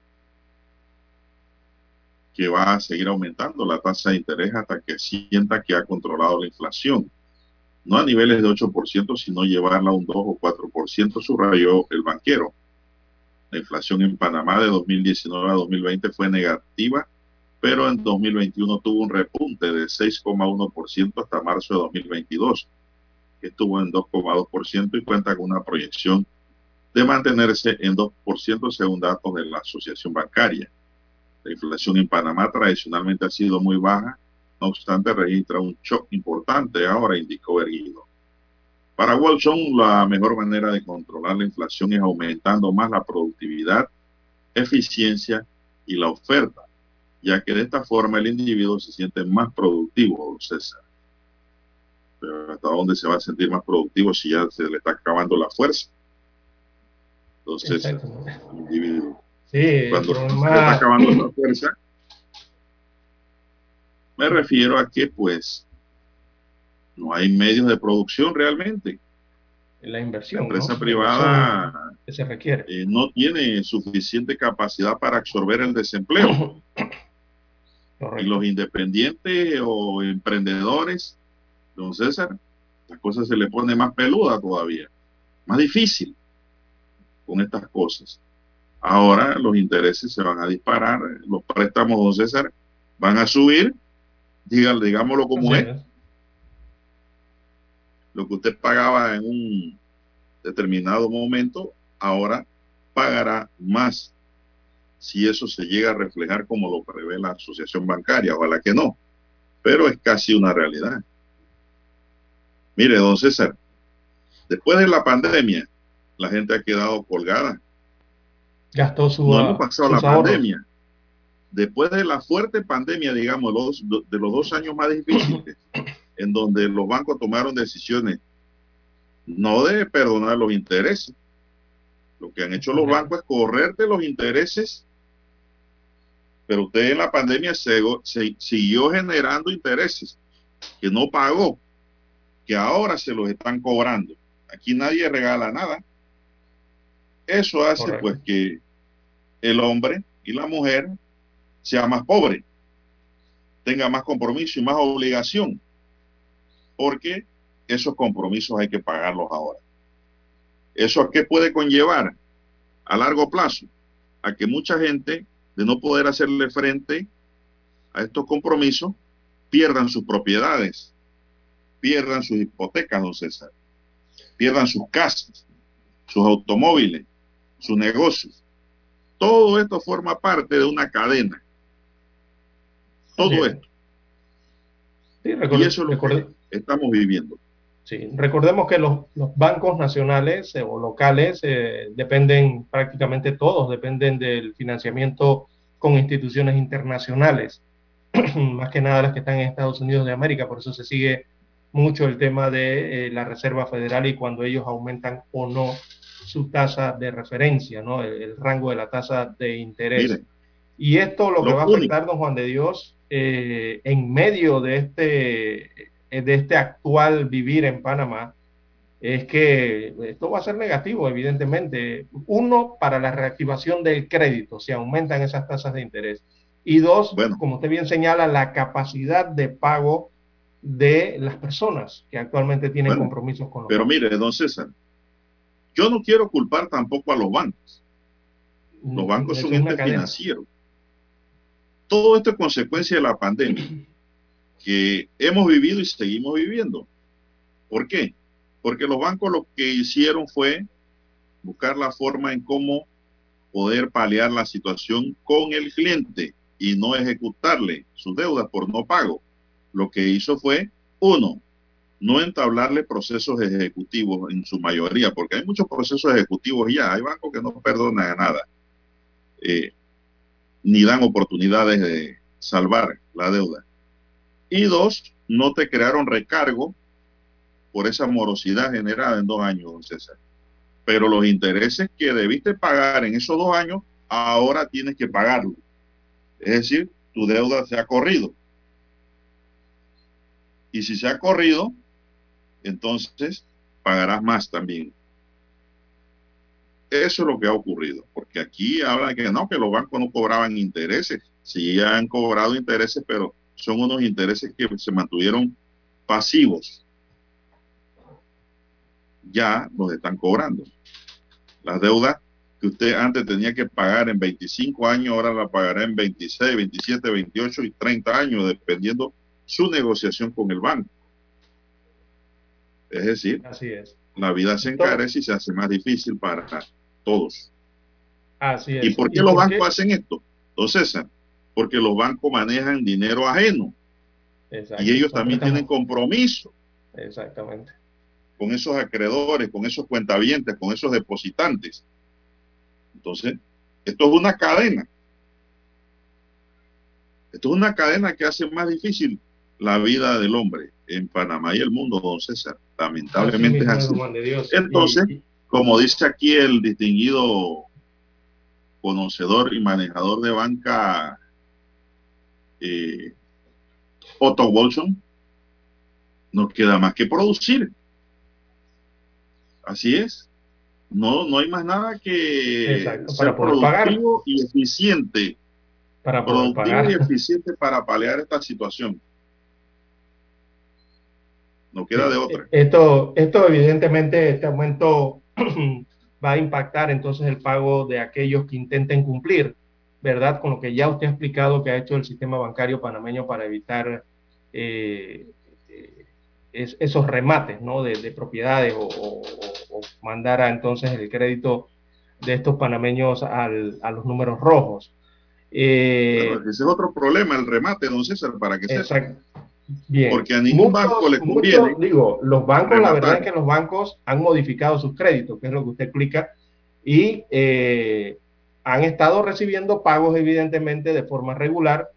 que va a seguir aumentando la tasa de interés hasta que sienta que ha controlado la inflación. No a niveles de 8%, sino llevarla a un 2 o 4%, subrayó el banquero. La inflación en Panamá de 2019 a 2020 fue negativa, pero en 2021 tuvo un repunte de 6,1% hasta marzo de 2022, que estuvo en 2,2% y cuenta con una proyección de mantenerse en 2% según datos de la Asociación Bancaria. La inflación en Panamá tradicionalmente ha sido muy baja, no obstante registra un shock importante ahora, indicó Erguido. Para Wilson, la mejor manera de controlar la inflación es aumentando más la productividad, eficiencia y la oferta, ya que de esta forma el individuo se siente más productivo, César. Pero ¿hasta dónde se va a sentir más productivo si ya se le está acabando la fuerza? Entonces, el individuo Sí, cuando se está acabando la fuerza, me refiero a que pues no hay medios de producción realmente. la La inversión. empresa ¿no? privada que se requiere. eh, no tiene suficiente capacidad para absorber el desempleo y los independientes o emprendedores, don César, la cosa se le pone más peluda todavía, más difícil con estas cosas. Ahora los intereses se van a disparar, los préstamos, don César, van a subir, dígale, digámoslo como Así es, lo que usted pagaba en un determinado momento, ahora pagará más. Si eso se llega a reflejar como lo prevé la asociación bancaria, ojalá que no, pero es casi una realidad. Mire, don César, después de la pandemia, la gente ha quedado colgada. Gastó su, No hemos pasado la ahorros. pandemia. Después de la fuerte pandemia, digamos, los, de los dos años más difíciles, en donde los bancos tomaron decisiones no de perdonar los intereses. Lo que han hecho los bancos es correrte los intereses, pero usted en la pandemia se, se- siguió generando intereses que no pagó, que ahora se los están cobrando. Aquí nadie regala nada. Eso hace Correcto. pues que el hombre y la mujer sea más pobre, tenga más compromiso y más obligación, porque esos compromisos hay que pagarlos ahora. ¿Eso a qué puede conllevar a largo plazo? A que mucha gente, de no poder hacerle frente a estos compromisos, pierdan sus propiedades, pierdan sus hipotecas, don César, pierdan sus casas, sus automóviles, sus negocios. Todo esto forma parte de una cadena. Todo esto. Sí, Y eso es lo que estamos viviendo. Sí, recordemos que los, los bancos nacionales eh, o locales eh, dependen prácticamente todos, dependen del financiamiento con instituciones internacionales, más que nada las que están en Estados Unidos de América, por eso se sigue mucho el tema de eh, la Reserva Federal y cuando ellos aumentan o no su tasa de referencia, ¿no? El, el rango de la tasa de interés. Mire, Y esto lo que va a afectar, don Juan de Dios, eh, en medio de este, eh, de este actual vivir en Panamá, es que esto va a ser negativo, evidentemente. Uno, para la reactivación del crédito, si aumentan esas tasas de interés. Y dos, Bueno. como usted bien señala, la capacidad de pago de las personas que actualmente tienen Bueno, compromisos con los pero bancos. mire, don César, yo no quiero culpar tampoco a los bancos. Los bancos Es son entes financieros. Todo esto es consecuencia de la pandemia que hemos vivido y seguimos viviendo. ¿Por qué? Porque los bancos lo que hicieron fue buscar la forma en cómo poder paliar la situación con el cliente y no ejecutarle sus deudas por no pago. Lo que hizo fue, uno, no entablarle procesos ejecutivos en su mayoría, porque hay muchos procesos ejecutivos ya, hay bancos que no perdonan nada, eh, ni dan oportunidades de salvar la deuda. Y dos, no te crearon recargo por esa morosidad generada en dos años, don César. Pero los intereses que debiste pagar en esos dos años, ahora tienes que pagarlo. Es decir, tu deuda se ha corrido. Y si se ha corrido, entonces pagarás más también. Eso es lo que ha ocurrido, porque aquí hablan que no, que los bancos no cobraban intereses. Sí han cobrado intereses, pero son unos intereses que se mantuvieron pasivos. Ya los están cobrando. Las deudas que usted antes tenía que pagar en 25 años, ahora la pagará en 26, 27, 28 y 30 años, dependiendo su negociación con el banco. Es decir, Así es. la vida se encarece y se hace más difícil para todos. Así es. ¿Y por qué los bancos hacen esto? Entonces, César, porque los bancos manejan dinero ajeno Exacto. y ellos también tienen compromiso Exactamente. con esos acreedores, con esos cuentavientes, con esos depositantes. Entonces, esto es una cadena. Esto es una cadena que hace más difícil la vida del hombre en Panamá y el mundo, don César. Lamentablemente es así. Entonces, Como dice aquí el distinguido conocedor y manejador de banca eh, Otto Wilson, nos queda más que producir. Así es. No, no hay más nada que Exacto, ser para poder pagar. productivo y eficiente. para poder Productivo pagar. y eficiente para paliar esta situación. No queda de otra. Esto, esto evidentemente, este aumento va a impactar entonces el pago de aquellos que intenten cumplir, ¿verdad? Con lo que ya usted ha explicado que ha hecho el sistema bancario panameño para evitar eh, es- esos remates, ¿no? De, de propiedades o, o- o mandar a, entonces el crédito de estos panameños al- a los números rojos. Eh, Pero ese es otro problema, el remate, don César, para que sepa. Bien. Porque a ningún banco le conviene digo, los bancos, la verdad es que los bancos han modificado sus créditos, que es lo que usted explica, y eh, han estado recibiendo pagos, evidentemente, de forma regular,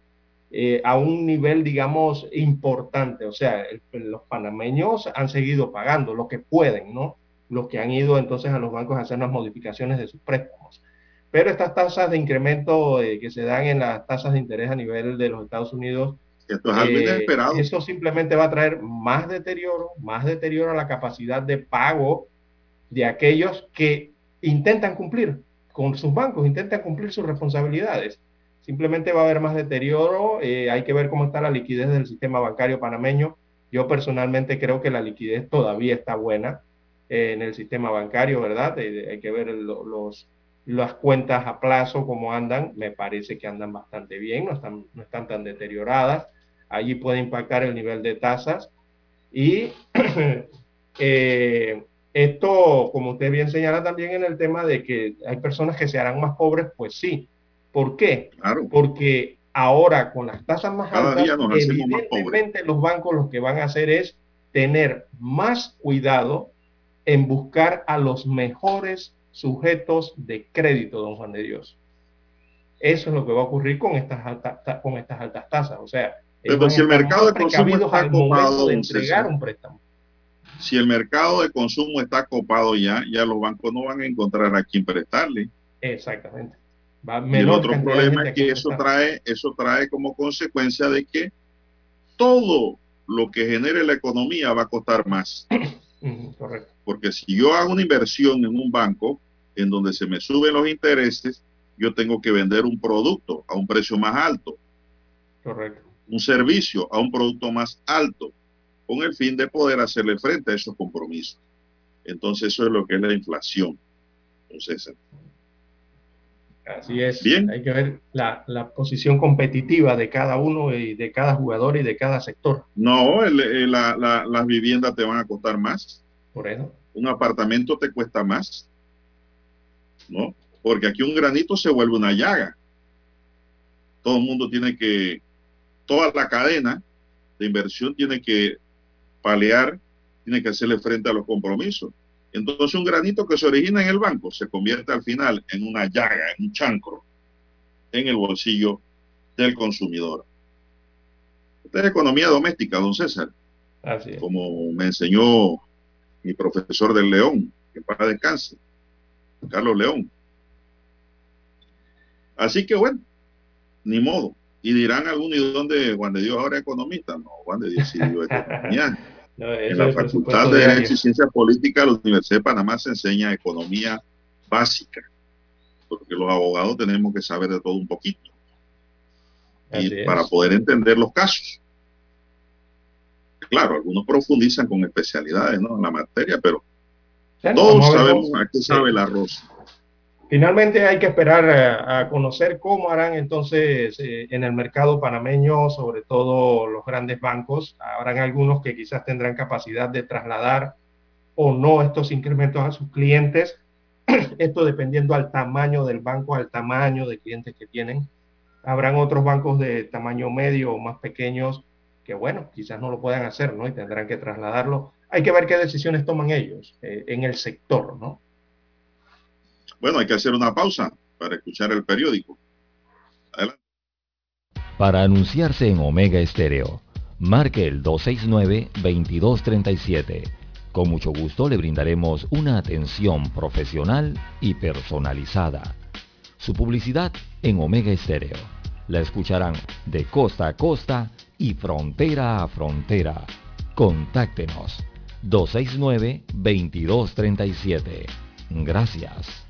eh, a un nivel, digamos, importante. O sea, el- los panameños han seguido pagando lo que pueden, ¿no? Los que han ido entonces a los bancos a hacer las modificaciones de sus préstamos. Pero estas tasas de incremento eh, que se dan en las tasas de interés a nivel de los Estados Unidos, Esto es algo eh, inesperado. Eso simplemente va a traer más deterioro, más deterioro a la capacidad de pago de aquellos que intentan cumplir con sus bancos, intentan cumplir sus responsabilidades. Simplemente va a haber más deterioro, eh, hay que ver cómo está la liquidez del sistema bancario panameño. Yo personalmente creo que la liquidez todavía está buena eh, en el sistema bancario, ¿verdad? Eh, hay que ver el- los, las cuentas a plazo, cómo andan. Me parece que andan bastante bien, no están, no están tan deterioradas allí puede impactar el nivel de tasas. Y eh, esto, como usted bien señala también en el tema de que hay personas que se harán más pobres, pues sí. ¿Por qué? Claro. Porque ahora con las tasas más Cada altas, más evidentemente los bancos lo que van a hacer es tener más cuidado en buscar a los mejores sujetos de crédito, don Juan de Dios. Eso es lo que va a ocurrir con estas altas, ta- con estas altas tasas. O sea, Van si el mercado de consumo está copado, de don entregar César. un préstamo. Si el mercado de consumo está copado ya, ya los bancos no van a encontrar a quién prestarle. Exactamente. Va Y el otro problema es que eso prestar. trae, eso trae como consecuencia de que todo lo que genere la economía va a costar más. Correcto. Porque si yo hago una inversión en un banco en donde se me suben los intereses, yo tengo que vender un producto a un precio más alto, Correcto. Un servicio a un producto más alto, con el fin de poder hacerle frente a esos compromisos. Entonces eso es lo que es la inflación. Entonces, Así es. Bien. Hay que ver la, la posición competitiva de cada uno y de cada jugador y de cada sector. no, el- el- la- la- las viviendas te van a costar más, Por eso. un apartamento te cuesta más, ¿no? Porque aquí un granito se vuelve una llaga. Todo el mundo tiene que, toda la cadena de inversión tiene que palear, tiene que hacerle frente a los compromisos. Entonces un granito que se origina en el banco se convierte al final en una llaga, en un chancro, en el bolsillo del consumidor. Esta es economía doméstica, don César Así es. como me enseñó mi profesor del León, que para descanse, Carlos León. Así que bueno, ni modo. Y dirán algunos, ¿y dónde Juan de Dios ahora es economista? No, Juan de Dios sí dio economía. No, en la Facultad de. Derecho y Ciencias Políticas de la Universidad de Panamá se enseña economía básica, porque los abogados tenemos que saber de todo un poquito. y para poder entender los casos. Claro, algunos profundizan con especialidades ¿no? en la materia, pero todos sabemos a qué sabe el arroz. Finalmente hay que esperar a, conocer cómo harán entonces eh, en el mercado panameño, sobre todo los grandes bancos. Habrán algunos que quizás tendrán capacidad de trasladar o no estos incrementos a sus clientes. Esto dependiendo al tamaño del banco, al tamaño de clientes que tienen. Habrán otros bancos de tamaño medio o más pequeños que, bueno, quizás no lo puedan hacer, ¿no? Y tendrán que trasladarlo. Hay que ver qué decisiones toman ellos eh, en el sector, ¿no? Bueno, hay que hacer una pausa para escuchar el periódico. Adelante. Para anunciarse en Omega Estéreo, marque el 269-2237. Con mucho gusto le brindaremos una atención profesional y personalizada. Su publicidad en Omega Estéreo. La escucharán de costa a costa y frontera a frontera. Contáctenos 269-2237. Gracias.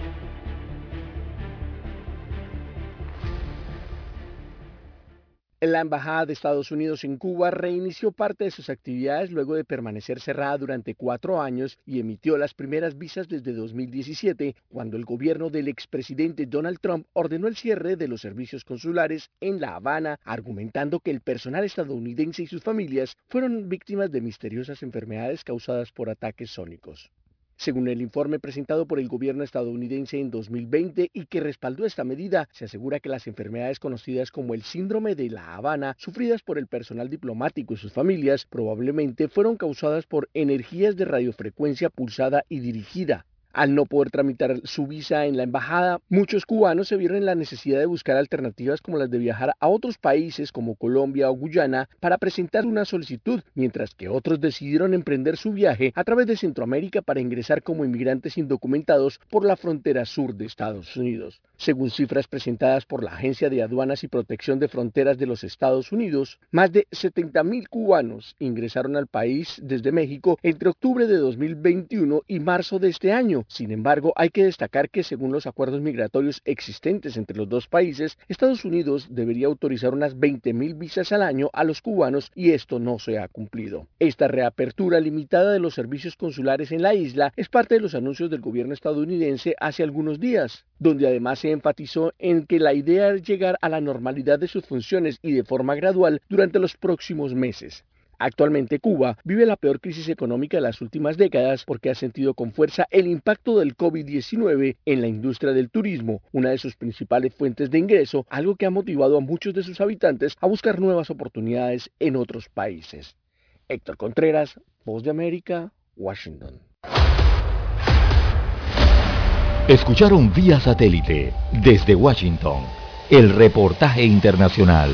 La Embajada de Estados Unidos en Cuba reinició parte de sus actividades luego de permanecer cerrada durante cuatro años y emitió las primeras visas desde 2017, cuando el gobierno del expresidente Donald Trump ordenó el cierre de los servicios consulares en La Habana, argumentando que el personal estadounidense y sus familias fueron víctimas de misteriosas enfermedades causadas por ataques sónicos. Según el informe presentado por el gobierno estadounidense en 2020 y que respaldó esta medida, se asegura que las enfermedades conocidas como el síndrome de La Habana, sufridas por el personal diplomático y sus familias, probablemente fueron causadas por energías de radiofrecuencia pulsada y dirigida, al no poder tramitar su visa en la embajada, muchos cubanos se vieron en la necesidad de buscar alternativas como las de viajar a otros países como Colombia o Guyana para presentar una solicitud, mientras que otros decidieron emprender su viaje a través de Centroamérica para ingresar como inmigrantes indocumentados por la frontera sur de Estados Unidos. Según cifras presentadas por la Agencia de Aduanas y Protección de Fronteras de los Estados Unidos, más de 70.000 cubanos ingresaron al país desde México entre octubre de 2021 y marzo de este año sin embargo, hay que destacar que según los acuerdos migratorios existentes entre los dos países, Estados Unidos debería autorizar unas 20.000 visas al año a los cubanos y esto no se ha cumplido. Esta reapertura limitada de los servicios consulares en la isla es parte de los anuncios del gobierno estadounidense hace algunos días, donde además se enfatizó en que la idea es llegar a la normalidad de sus funciones y de forma gradual durante los próximos meses. Actualmente Cuba vive la peor crisis económica de las últimas décadas porque ha sentido con fuerza el impacto del COVID-19 en la industria del turismo, una de sus principales fuentes de ingreso, algo que ha motivado a muchos de sus habitantes a buscar nuevas oportunidades en otros países. Héctor Contreras, Voz de América, Washington. Escucharon vía satélite desde Washington el reportaje internacional.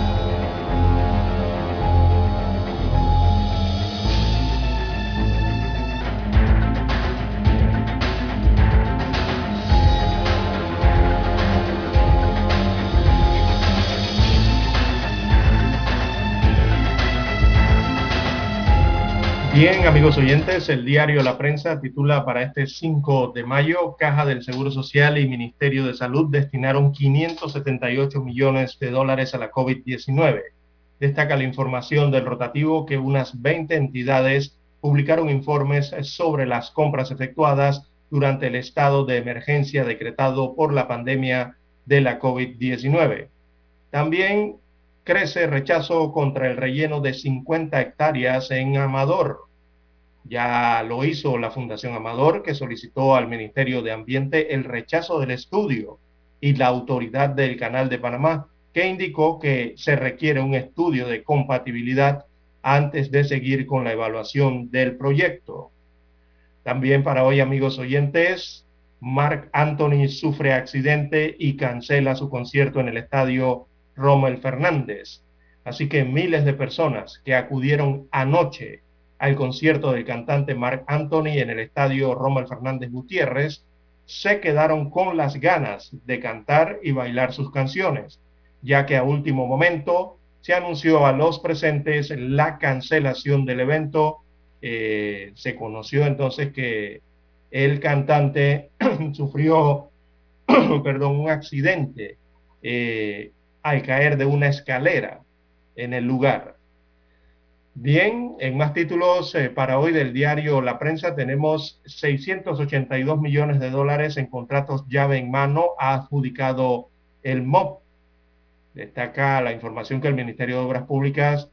Bien, amigos oyentes, el diario La Prensa titula para este 5 de mayo, Caja del Seguro Social y Ministerio de Salud destinaron 578 millones de dólares a la COVID-19. Destaca la información del rotativo que unas 20 entidades publicaron informes sobre las compras efectuadas durante el estado de emergencia decretado por la pandemia de la COVID-19. También crece rechazo contra el relleno de 50 hectáreas en Amador. Ya lo hizo la Fundación Amador, que solicitó al Ministerio de Ambiente el rechazo del estudio y la autoridad del Canal de Panamá, que indicó que se requiere un estudio de compatibilidad antes de seguir con la evaluación del proyecto. También para hoy, amigos oyentes, Mark Anthony sufre accidente y cancela su concierto en el estadio Rommel Fernández. Así que miles de personas que acudieron anoche al concierto del cantante Mark Anthony en el estadio Rommel Fernández Gutiérrez se quedaron con las ganas de cantar y bailar sus canciones, ya que a último momento se anunció a los presentes la cancelación del evento. Eh, se conoció entonces que el cantante sufrió perdón, un accidente eh, al caer de una escalera en el lugar. Bien, en más títulos eh, para hoy del diario La Prensa tenemos 682 millones de dólares en contratos llave en mano ha adjudicado el MOP. Destaca la información que el Ministerio de Obras Públicas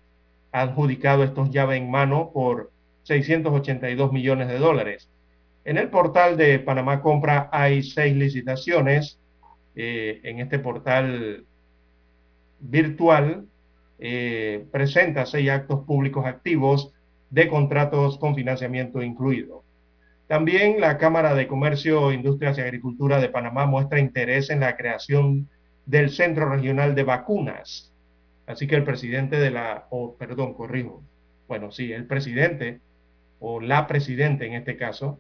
ha adjudicado estos llave en mano por 682 millones de dólares. En el portal de Panamá Compra hay seis licitaciones. Eh, en este portal virtual eh, presenta seis actos públicos activos de contratos con financiamiento incluido. También la Cámara de Comercio, Industrias y Agricultura de Panamá muestra interés en la creación del Centro Regional de Vacunas. Así que el presidente de la, o perdón, corrijo, bueno, sí, el presidente o la presidenta en este caso,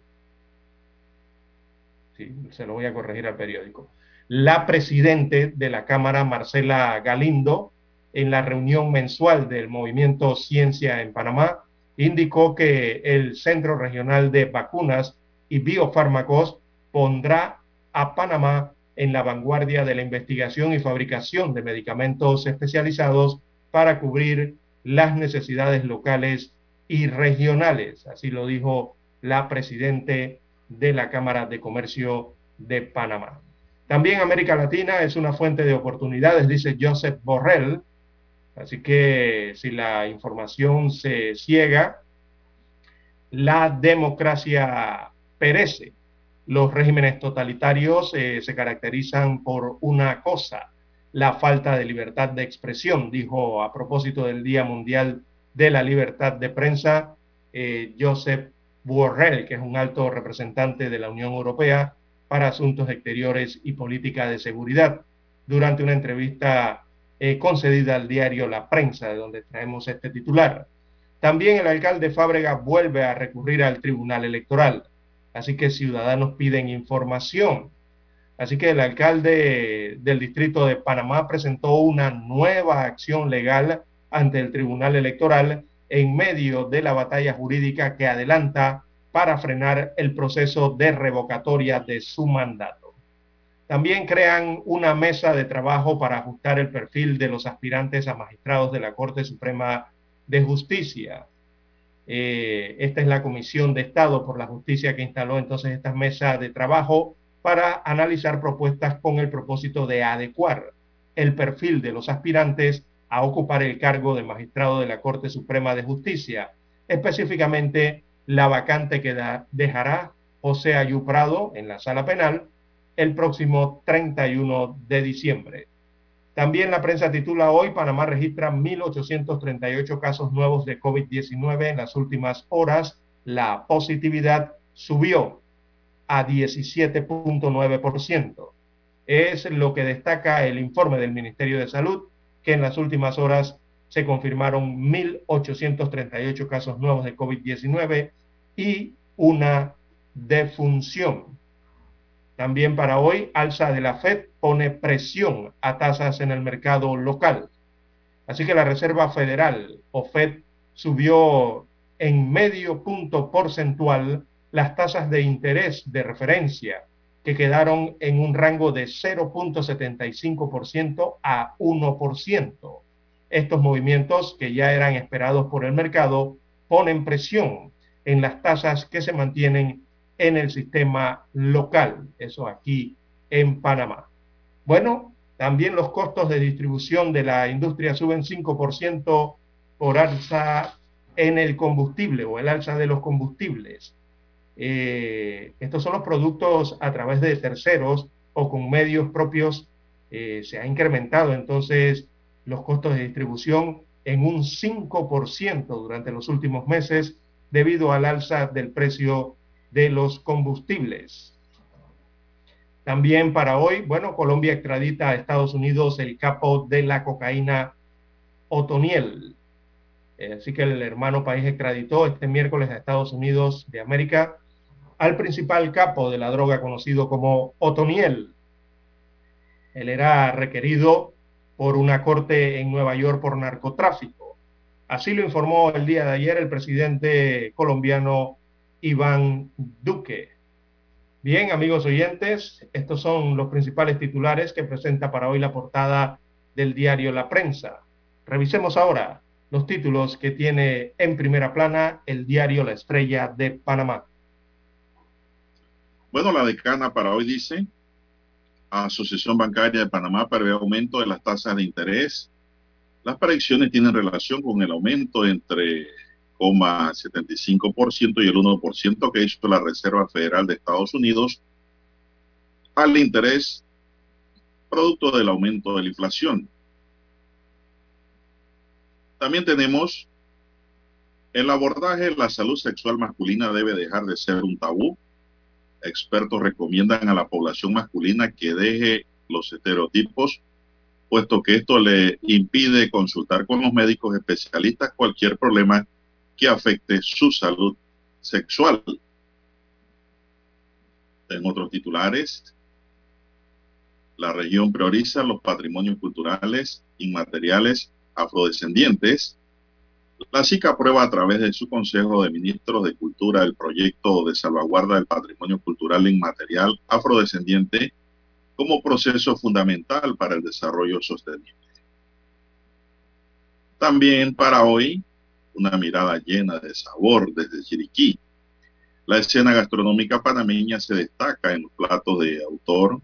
sí, se lo voy a corregir al periódico, la presidente de la Cámara, Marcela Galindo, en la reunión mensual del movimiento Ciencia en Panamá, indicó que el Centro Regional de Vacunas y Biofármacos pondrá a Panamá en la vanguardia de la investigación y fabricación de medicamentos especializados para cubrir las necesidades locales y regionales. Así lo dijo la presidente de la Cámara de Comercio de Panamá. También América Latina es una fuente de oportunidades, dice Joseph Borrell. Así que si la información se ciega, la democracia perece. Los regímenes totalitarios eh, se caracterizan por una cosa, la falta de libertad de expresión, dijo a propósito del Día Mundial de la Libertad de Prensa eh, Joseph Borrell, que es un alto representante de la Unión Europea para Asuntos Exteriores y Política de Seguridad, durante una entrevista eh, concedida al diario La Prensa, de donde traemos este titular. También el alcalde Fábrega vuelve a recurrir al Tribunal Electoral, así que ciudadanos piden información. Así que el alcalde del distrito de Panamá presentó una nueva acción legal ante el Tribunal Electoral en medio de la batalla jurídica que adelanta para frenar el proceso de revocatoria de su mandato. También crean una mesa de trabajo para ajustar el perfil de los aspirantes a magistrados de la Corte Suprema de Justicia. Eh, esta es la Comisión de Estado por la Justicia que instaló entonces esta mesa de trabajo para analizar propuestas con el propósito de adecuar el perfil de los aspirantes a ocupar el cargo de magistrado de la Corte Suprema de Justicia, específicamente la vacante que dejará José Ayuprado en la sala penal el próximo 31 de diciembre. También la prensa titula hoy, Panamá registra 1.838 casos nuevos de COVID-19 en las últimas horas. La positividad subió a 17.9%. Es lo que destaca el informe del Ministerio de Salud, que en las últimas horas se confirmaron 1.838 casos nuevos de COVID-19 y una defunción. También para hoy, alza de la Fed pone presión a tasas en el mercado local. Así que la Reserva Federal o Fed subió en medio punto porcentual las tasas de interés de referencia, que quedaron en un rango de 0.75% a 1%. Estos movimientos, que ya eran esperados por el mercado, ponen presión en las tasas que se mantienen en el sistema local, eso aquí en Panamá. Bueno, también los costos de distribución de la industria suben 5% por alza en el combustible o el alza de los combustibles. Eh, estos son los productos a través de terceros o con medios propios. Eh, se ha incrementado entonces los costos de distribución en un 5% durante los últimos meses debido al alza del precio de los combustibles. También para hoy, bueno, Colombia extradita a Estados Unidos el capo de la cocaína Otoniel. Eh, así que el hermano país extraditó este miércoles a Estados Unidos de América al principal capo de la droga conocido como Otoniel. Él era requerido por una corte en Nueva York por narcotráfico. Así lo informó el día de ayer el presidente colombiano Iván Duque. Bien, amigos oyentes, estos son los principales titulares que presenta para hoy la portada del diario La Prensa. Revisemos ahora los títulos que tiene en primera plana el diario La Estrella de Panamá. Bueno, la decana para hoy dice, Asociación Bancaria de Panamá prevé aumento de las tasas de interés. Las predicciones tienen relación con el aumento entre 0,75% y el 1% que hizo la Reserva Federal de Estados Unidos al interés producto del aumento de la inflación. También tenemos el abordaje, la salud sexual masculina debe dejar de ser un tabú expertos recomiendan a la población masculina que deje los estereotipos, puesto que esto le impide consultar con los médicos especialistas cualquier problema que afecte su salud sexual. En otros titulares, la región prioriza los patrimonios culturales inmateriales afrodescendientes la SICA aprueba a través de su Consejo de Ministros de Cultura el proyecto de salvaguarda del patrimonio cultural inmaterial afrodescendiente como proceso fundamental para el desarrollo sostenible. También para hoy, una mirada llena de sabor desde Chiriquí. La escena gastronómica panameña se destaca en los platos de autor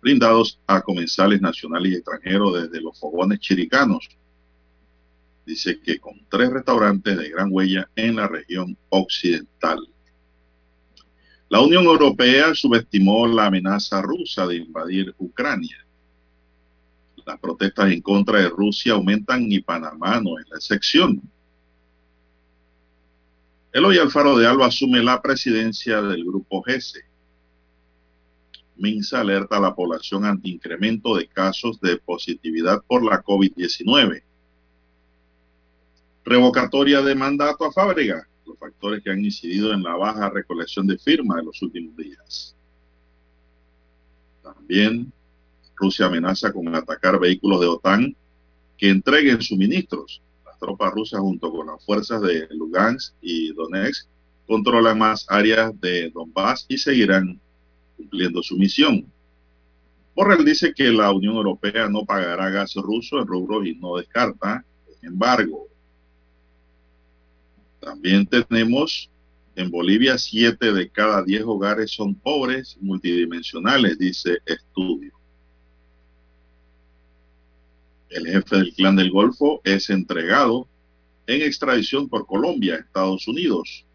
brindados a comensales nacionales y extranjeros desde los fogones chiricanos dice que con tres restaurantes de gran huella en la región occidental. La Unión Europea subestimó la amenaza rusa de invadir Ucrania. Las protestas en contra de Rusia aumentan y Panamá no es la excepción. Eloy Alfaro de Alba asume la presidencia del grupo GESE. Minsa alerta a la población ante incremento de casos de positividad por la COVID-19 Revocatoria de mandato a Fábrega, los factores que han incidido en la baja recolección de firmas de los últimos días. También Rusia amenaza con atacar vehículos de OTAN que entreguen suministros. Tropas rusas junto con las fuerzas de Lugansk y Donetsk controlan más áreas de Donbass y seguirán cumpliendo su misión. Borrell dice que la Unión Europea no pagará gas ruso en rubros y no descarta, embargo, también tenemos en Bolivia siete de cada diez hogares son pobres multidimensionales, dice estudio. El jefe del clan del Golfo es entregado en extradición por Colombia Estados Unidos.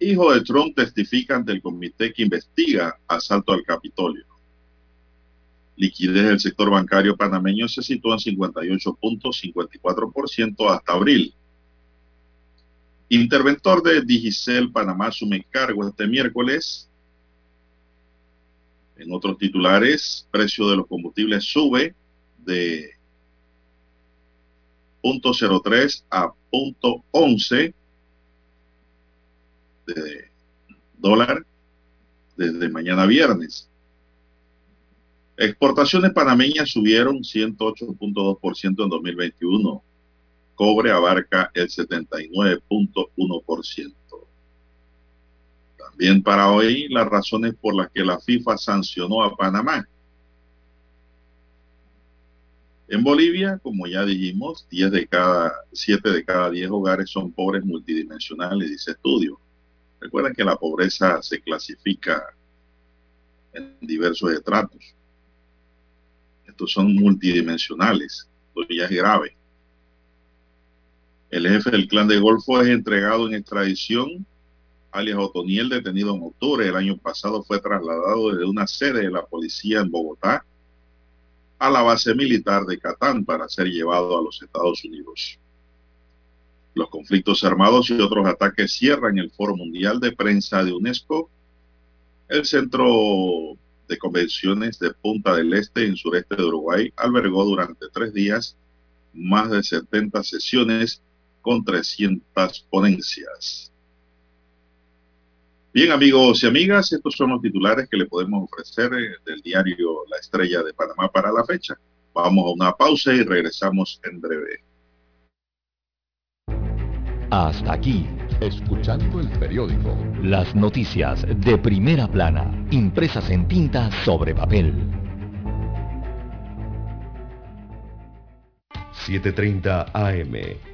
Hijo de Trump testifica ante el comité que investiga asalto al Capitolio. Liquidez del sector bancario panameño se sitúa en 58.54% hasta abril Interventor de Digicel Panamá asume cargo este miércoles. En otros titulares, precio de los combustibles sube de 0.03 a 0.11 de dólar desde mañana viernes. Exportaciones panameñas subieron 108.2% en 2021 cobre abarca el 79.1%. También para hoy las razones por las que la FIFA sancionó a Panamá. En Bolivia, como ya dijimos, 10 de cada, 7 de cada 10 hogares son pobres multidimensionales, dice estudio. Recuerden que la pobreza se clasifica en diversos estratos. Estos son multidimensionales, que ya es grave. El jefe del clan de Golfo es entregado en extradición, alias Otoniel, detenido en octubre del año pasado, fue trasladado desde una sede de la policía en Bogotá a la base militar de Catán para ser llevado a los Estados Unidos. Los conflictos armados y otros ataques cierran el Foro Mundial de Prensa de UNESCO, el Centro de Convenciones de Punta del Este en sureste de Uruguay albergó durante tres días más de 70 sesiones con 300 ponencias. Bien, amigos y amigas, estos son los titulares que le podemos ofrecer eh, del diario La Estrella de Panamá para la fecha. Vamos a una pausa y regresamos en breve. Hasta aquí, escuchando el periódico. Las noticias de primera plana, impresas en tinta sobre papel. 7.30 AM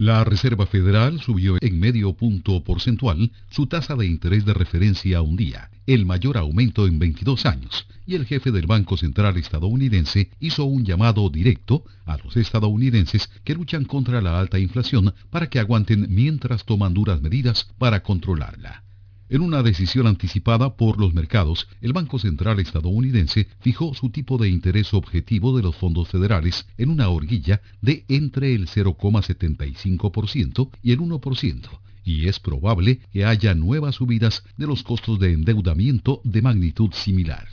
La Reserva Federal subió en medio punto porcentual su tasa de interés de referencia a un día, el mayor aumento en 22 años, y el jefe del Banco Central estadounidense hizo un llamado directo a los estadounidenses que luchan contra la alta inflación para que aguanten mientras toman duras medidas para controlarla. En una decisión anticipada por los mercados, el Banco Central estadounidense fijó su tipo de interés objetivo de los fondos federales en una horquilla de entre el 0,75% y el 1%, y es probable que haya nuevas subidas de los costos de endeudamiento de magnitud similar.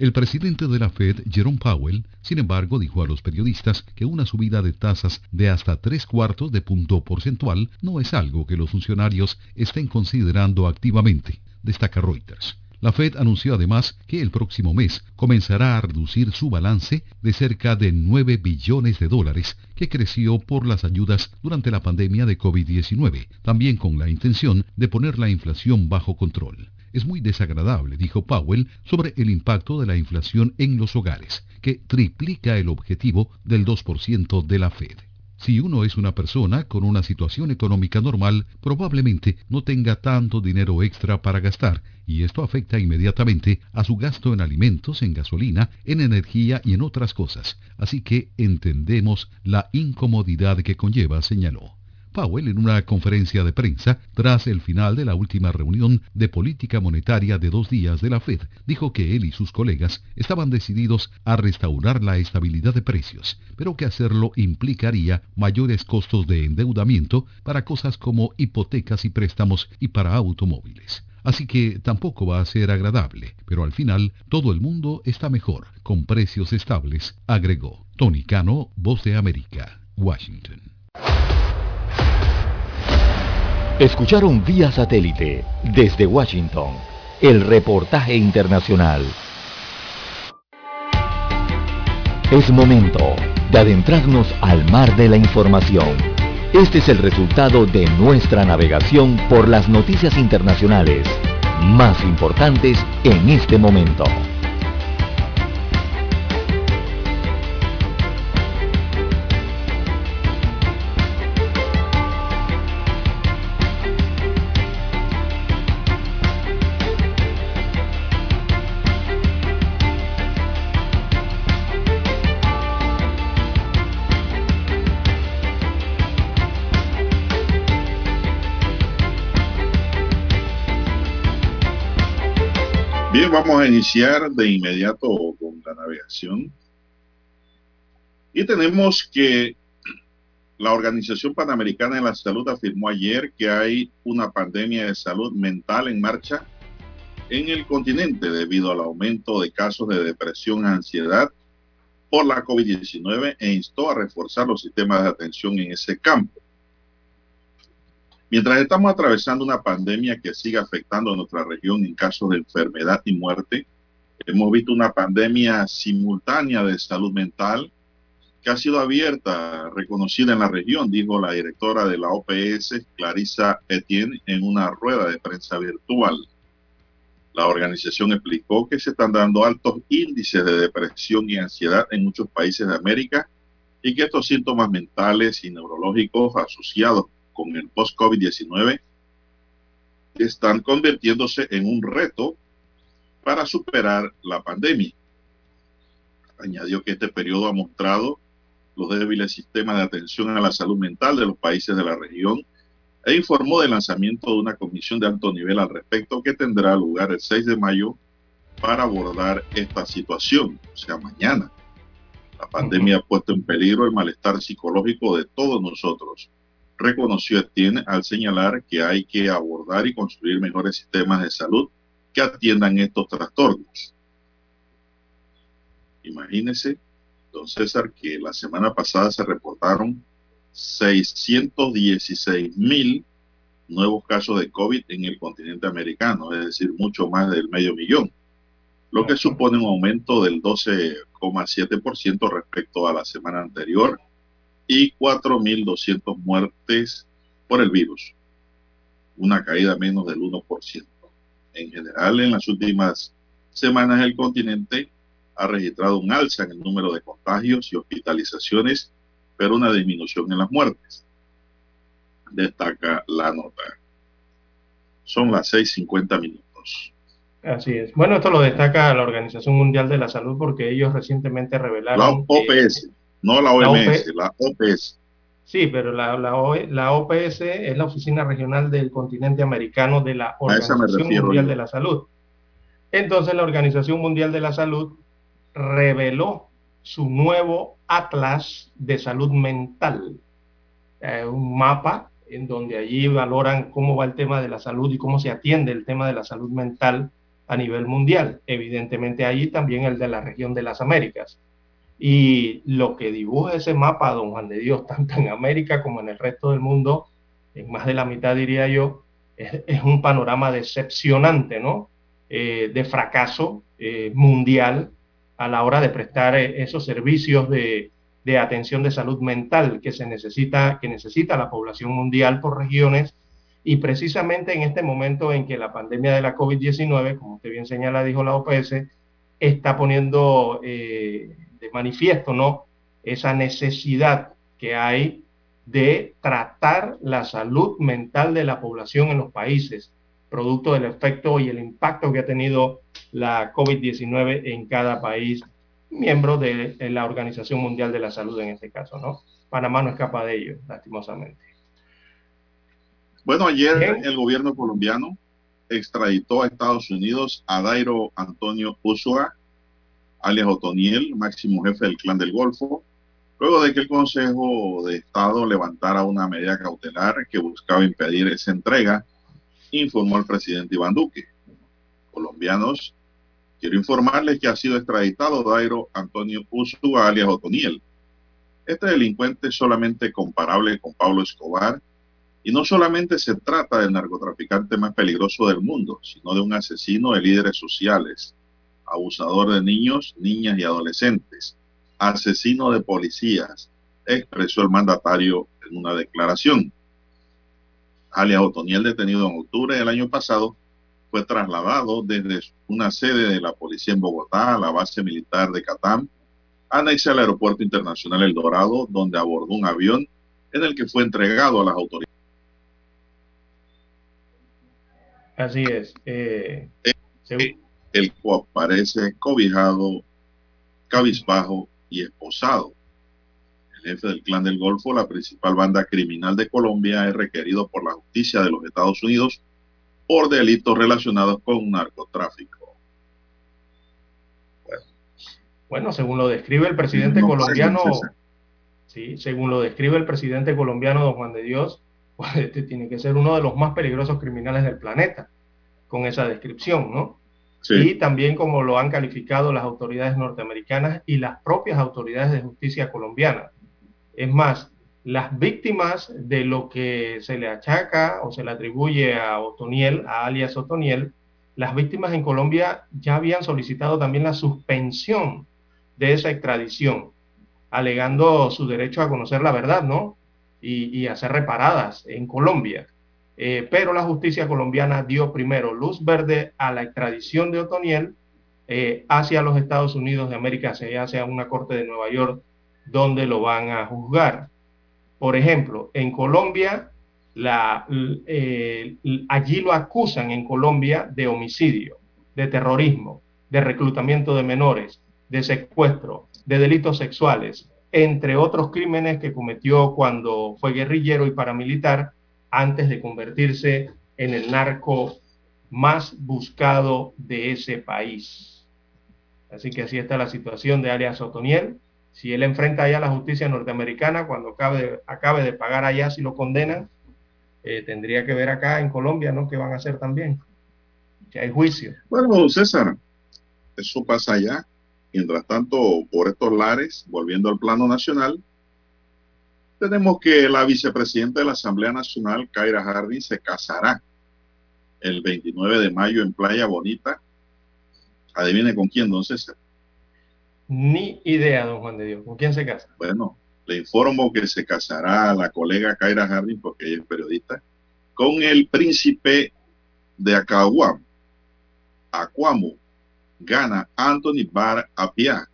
El presidente de la Fed, Jerome Powell, sin embargo, dijo a los periodistas que una subida de tasas de hasta tres cuartos de punto porcentual no es algo que los funcionarios estén considerando activamente, destaca Reuters. La Fed anunció además que el próximo mes comenzará a reducir su balance de cerca de 9 billones de dólares que creció por las ayudas durante la pandemia de COVID-19, también con la intención de poner la inflación bajo control es muy desagradable, dijo Powell, sobre el impacto de la inflación en los hogares, que triplica el objetivo del 2% de la Fed. Si uno es una persona con una situación económica normal, probablemente no tenga tanto dinero extra para gastar, y esto afecta inmediatamente a su gasto en alimentos, en gasolina, en energía y en otras cosas. Así que entendemos la incomodidad que conlleva, señaló. Powell en una conferencia de prensa tras el final de la última reunión de política monetaria de dos días de la Fed, dijo que él y sus colegas estaban decididos a restaurar la estabilidad de precios, pero que hacerlo implicaría mayores costos de endeudamiento para cosas como hipotecas y préstamos y para automóviles. Así que tampoco va a ser agradable, pero al final todo el mundo está mejor, con precios estables, agregó. Tony Cano, Voz de América, Washington. Escucharon vía satélite desde Washington el reportaje internacional. Es momento de adentrarnos al mar de la información. Este es el resultado de nuestra navegación por las noticias internacionales más importantes en este momento. Vamos a iniciar de inmediato con la navegación. Y tenemos que la Organización Panamericana de la Salud afirmó ayer que hay una pandemia de salud mental en marcha en el continente debido al aumento de casos de depresión ansiedad por la COVID-19 e instó a reforzar los sistemas de atención en ese campo. Mientras estamos atravesando una pandemia que sigue afectando a nuestra región en casos de enfermedad y muerte, hemos visto una pandemia simultánea de salud mental que ha sido abierta, reconocida en la región, dijo la directora de la OPS, Clarissa Etienne, en una rueda de prensa virtual. La organización explicó que se están dando altos índices de depresión y ansiedad en muchos países de América y que estos síntomas mentales y neurológicos asociados con el post-COVID-19 están convirtiéndose en un reto para superar la pandemia. Añadió que este periodo ha mostrado los débiles sistemas de atención a la salud mental de los países de la región e informó del lanzamiento de una comisión de alto nivel al respecto que tendrá lugar el 6 de mayo para abordar esta situación, o sea, mañana. La pandemia ha puesto en peligro el malestar psicológico de todos nosotros reconoció Etienne al señalar que hay que abordar y construir mejores sistemas de salud que atiendan estos trastornos. Imagínese, don César, que la semana pasada se reportaron 616 mil nuevos casos de COVID en el continente americano, es decir, mucho más del medio millón, lo que supone un aumento del 12,7% respecto a la semana anterior y 4.200 muertes por el virus, una caída menos del 1%. En general, en las últimas semanas el continente ha registrado un alza en el número de contagios y hospitalizaciones, pero una disminución en las muertes. Destaca la nota. Son las 6.50 minutos. Así es. Bueno, esto lo destaca la Organización Mundial de la Salud porque ellos recientemente revelaron... La OPS. No la OMS, la, OPS. Sí, pero la, la, OPS es la Oficina Regional del Continente Americano de la Organización Mundial de la Salud. Entonces la Organización Mundial de la Salud reveló su nuevo Atlas de Salud Mental, eh, un mapa en donde allí valoran cómo va el tema de la salud y cómo se atiende el tema de la salud mental a nivel mundial. Evidentemente allí también el de la región de las Américas. Y lo que dibuja ese mapa, don Juan de Dios, tanto en América como en el resto del mundo, en más de la mitad diría yo, es, un panorama decepcionante, ¿no? Eh, de fracaso eh, mundial a la hora de prestar eh, esos servicios de, de, atención de salud mental que se necesita, que necesita la población mundial por regiones y precisamente en este momento en que la pandemia de la COVID-19, como usted bien señala, dijo la OPS, está poniendo de manifiesto, ¿no? Esa necesidad que hay de tratar la salud mental de la población en los países, producto del efecto y el impacto que ha tenido la COVID-19 en cada país miembro de la Organización Mundial de la Salud en este caso, ¿no? Panamá no escapa de ello, lastimosamente. Bueno, ayer el gobierno colombiano extraditó a Estados Unidos a Dairo Antonio Usua, alias Otoniel, máximo jefe del clan del Golfo, luego de que el Consejo de Estado levantara una medida cautelar que buscaba impedir esa entrega, informó el presidente Iván Duque. Colombianos, quiero informarles que ha sido extraditado Dairo Antonio Usua, alias Otoniel. Este delincuente es solamente comparable con Pablo Escobar Y no solamente se trata del narcotraficante más peligroso del mundo, sino de un asesino de líderes sociales, abusador de niños, niñas y adolescentes, asesino de policías, expresó el mandatario en una declaración. Alias Otoniel, detenido en octubre del año pasado, fue trasladado desde una sede de la policía en Bogotá a la base militar de Catam, anexa al aeropuerto internacional El Dorado, donde abordó un avión en el que fue entregado a las autoridades. Así es. Eh, el, el cual aparece cobijado, cabizbajo y esposado. El jefe del clan del Golfo, la principal banda criminal de Colombia, es requerido por la justicia de los Estados Unidos por delitos relacionados con narcotráfico. Bueno, bueno según lo describe el presidente colombiano, sí, según lo describe el presidente colombiano don Juan de Dios, pues este tiene que ser uno de los más peligrosos criminales del planeta, con esa descripción, ¿no? Y también como lo han calificado las autoridades norteamericanas y las propias autoridades de justicia colombianas. Es más, las víctimas de lo que se le achaca o se le atribuye a Otoniel, a alias Otoniel, las víctimas en Colombia ya habían solicitado también la suspensión de esa extradición, alegando su derecho a conocer la verdad, ¿no? Y, y a ser reparadas en Colombia. Eh, pero la justicia colombiana dio primero luz verde a la extradición de Otoniel eh, hacia los Estados Unidos de América, hacia una corte de Nueva York, donde lo van a juzgar. Por ejemplo, en Colombia, eh, allí lo acusan en Colombia de homicidio, de terrorismo, de reclutamiento de menores, de secuestro, de delitos sexuales, entre otros crímenes que cometió cuando fue guerrillero y paramilitar antes de convertirse en el narco más buscado de ese país. Así que así está la situación de Arias Otoniel. Si él enfrenta allá la justicia norteamericana, cuando acabe acabe de pagar allá, si lo condenan, eh, tendría que ver acá en Colombia, ¿no? ¿Qué van a hacer también? Que hay juicio. Bueno, César, eso pasa allá. Mientras tanto, por estos lares, volviendo al plano nacional, tenemos que la vicepresidenta de la Asamblea Nacional, Kaira Harding, se casará el 29 de mayo en Playa Bonita. Adivine con quién, don César. Ni idea, don Juan de Dios. ¿Con quién se casa? Bueno, le informo que se casará la colega Kaira Harding, porque ella es periodista, con el príncipe de Acahuam, Acuamo, Gana Anthony Bar Apia.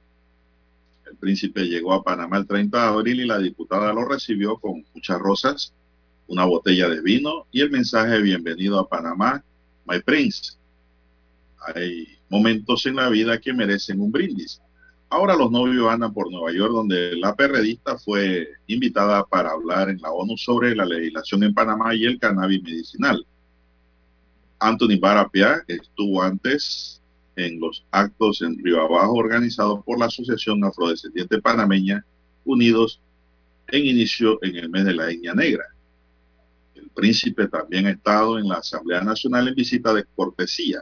El príncipe llegó a Panamá el 30 de abril y la diputada lo recibió con muchas rosas, una botella de vino y el mensaje bienvenido a Panamá, My Prince. Hay momentos en la vida que merecen un brindis. Ahora los novios andan por Nueva York, donde la perredista fue invitada para hablar en la ONU sobre la legislación en Panamá y el cannabis medicinal. Anthony Barapia estuvo antes en los actos en Río Abajo organizados por la Asociación Afrodescendiente Panameña Unidos en inicio en el mes de la Eña Negra. El príncipe también ha estado en la Asamblea Nacional en visita de cortesía.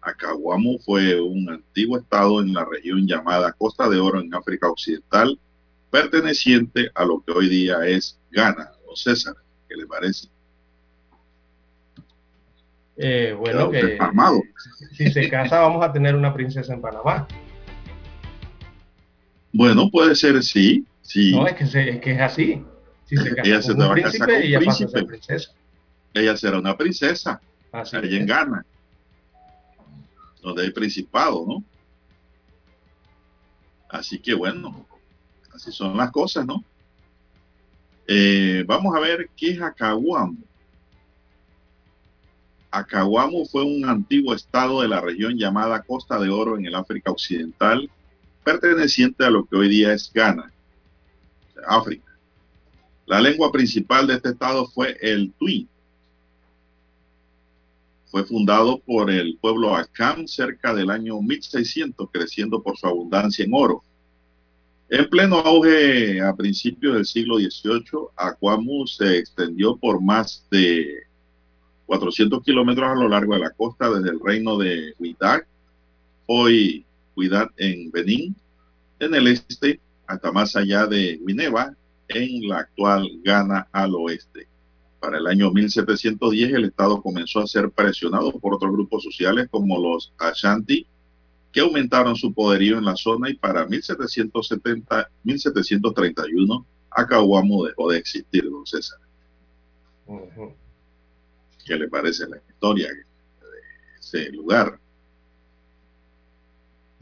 Acahuamu fue un antiguo estado en la región llamada Costa de Oro en África Occidental, perteneciente a lo que hoy día es Ghana o César. ¿Qué le parece? Eh, bueno, que si se casa vamos a tener una princesa en Panamá. Bueno, puede ser sí, sí. No, es que, se, es, que es así. Si se casa ella con un va a casar príncipe, con ella pasa a ser princesa. Ella será una princesa, Así allá en. Ghana, donde hay principado, ¿no? Así que bueno, así son las cosas, ¿no? Eh, vamos a ver qué es Acahuamo. Acahuamo fue un antiguo estado de la región llamada Costa de Oro en el África Occidental, perteneciente a lo que hoy día es Ghana, África. La lengua principal de este estado fue el Twi. Fue fundado por el pueblo Acam cerca del año 1600, creciendo por su abundancia en oro. En pleno auge a principios del siglo XVIII, Acuamu se extendió por más de 400 kilómetros a lo largo de la costa desde el reino de Huidac, hoy Huidac en Benín, en el este, hasta más allá de Mineva, en la actual Ghana al oeste. Para el año 1710 el Estado comenzó a ser presionado por otros grupos sociales como los Ashanti, que aumentaron su poderío en la zona y para 1770, 1731 Acahuamo dejó de existir, don César. ¿Qué le parece la historia de ese lugar?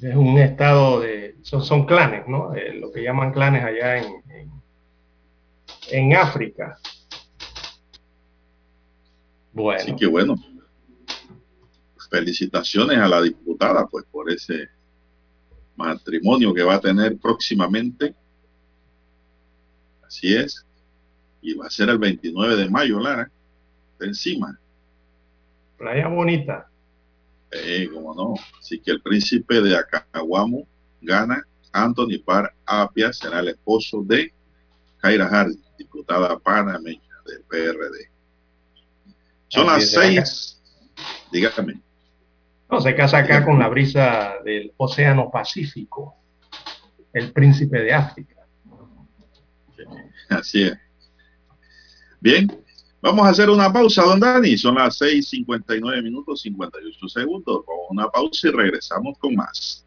Es un estado de... Son, son clanes, ¿no? Eh, lo que llaman clanes allá en, en, en África. Bueno. Así que bueno, felicitaciones a la diputada pues por ese matrimonio que va a tener próximamente. Así es. Y va a ser el 29 de mayo, Lara. Encima. Playa bonita. Eh, como no. Así que el príncipe de Acahuamo gana. Anthony Par Apia será el esposo de Jaira Hart, diputada panameña del PRD. Son las seis. Dígame. No, se casa acá con la brisa del Océano Pacífico, el príncipe de África. Así es. Bien, vamos a hacer una pausa, don Dani. Son las 6:59 minutos 58 segundos. Vamos una pausa y regresamos con más.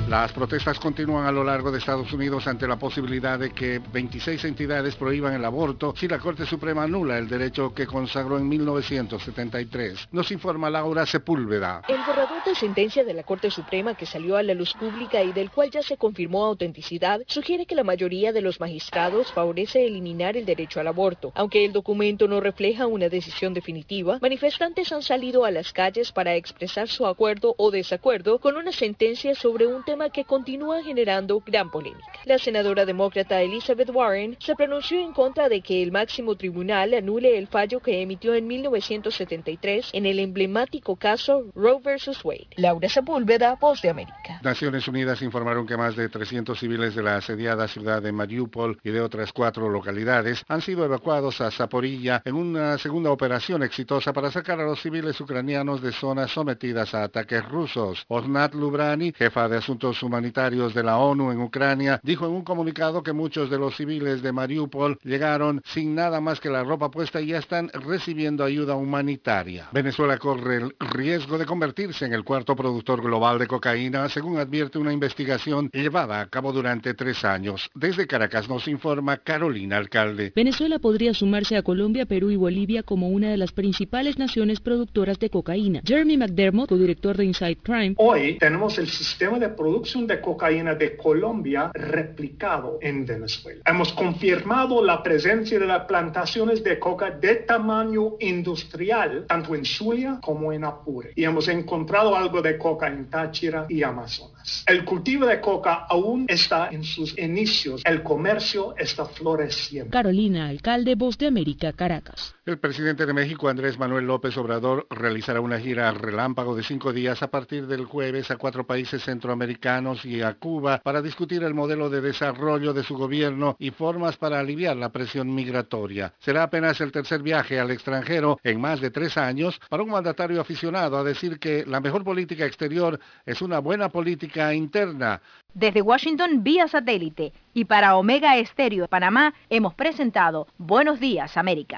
Las protestas continúan a lo largo de Estados Unidos ante la posibilidad de que 26 entidades prohíban el aborto si la Corte Suprema anula el derecho que consagró en 1973. Nos informa Laura Sepúlveda. El borrador de sentencia de la Corte Suprema que salió a la luz pública y del cual ya se confirmó autenticidad sugiere que la mayoría de los magistrados favorece eliminar el derecho al aborto. Aunque el documento no refleja una decisión definitiva, manifestantes han salido a las calles para expresar su acuerdo o desacuerdo con una sentencia sobre un tema que continúa generando gran polémica. La senadora demócrata Elizabeth Warren se pronunció en contra de que el máximo tribunal anule el fallo que emitió en 1973 en el emblemático caso Roe vs. Wade. Laura Sepúlveda, Voz de América. Naciones Unidas informaron que más de 300 civiles de la asediada ciudad de Mariupol y de otras cuatro localidades han sido evacuados a Zaporilla en una segunda operación exitosa para sacar a los civiles ucranianos de zonas sometidas a ataques rusos. Ornat Lubrani, jefa de asuntos Humanitarios de la ONU en Ucrania, dijo en un comunicado que muchos de los civiles de Mariupol llegaron sin nada más que la ropa puesta y ya están recibiendo ayuda humanitaria. Venezuela corre el riesgo de convertirse en el cuarto productor global de cocaína, según advierte una investigación llevada a cabo durante tres años. Desde Caracas nos informa Carolina Alcalde. Venezuela podría sumarse a Colombia, Perú y Bolivia como una de las principales naciones productoras de cocaína. Jeremy McDermott, codirector de Inside Crime. Hoy tenemos el sistema de producción de cocaína de Colombia replicado en Venezuela. Hemos confirmado la presencia de las plantaciones de coca de tamaño industrial, tanto en Zulia como en Apure. Y hemos encontrado algo de coca en Táchira y Amazonas. El cultivo de coca aún está en sus inicios. El comercio está floreciendo. Carolina, alcalde Voz de América, Caracas. El presidente de México, Andrés Manuel López Obrador, realizará una gira relámpago de cinco días a partir del jueves a cuatro países centroamericanos y a Cuba para discutir el modelo de desarrollo de su gobierno y formas para aliviar la presión migratoria. Será apenas el tercer viaje al extranjero en más de tres años para un mandatario aficionado a decir que la mejor política exterior es una buena política interna. Desde Washington vía satélite y para Omega Estéreo Panamá hemos presentado Buenos Días América.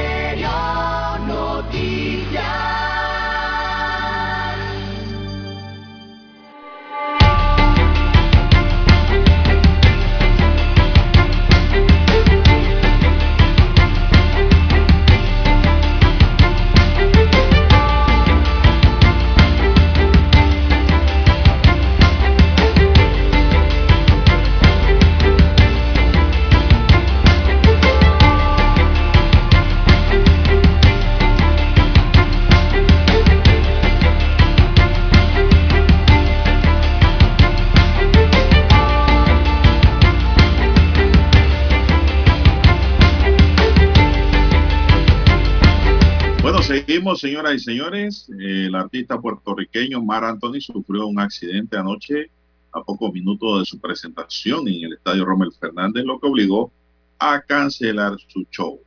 señoras y señores. El artista puertorriqueño Mar Anthony sufrió un accidente anoche a pocos minutos de su presentación en el estadio Rommel Fernández, lo que obligó a cancelar su show.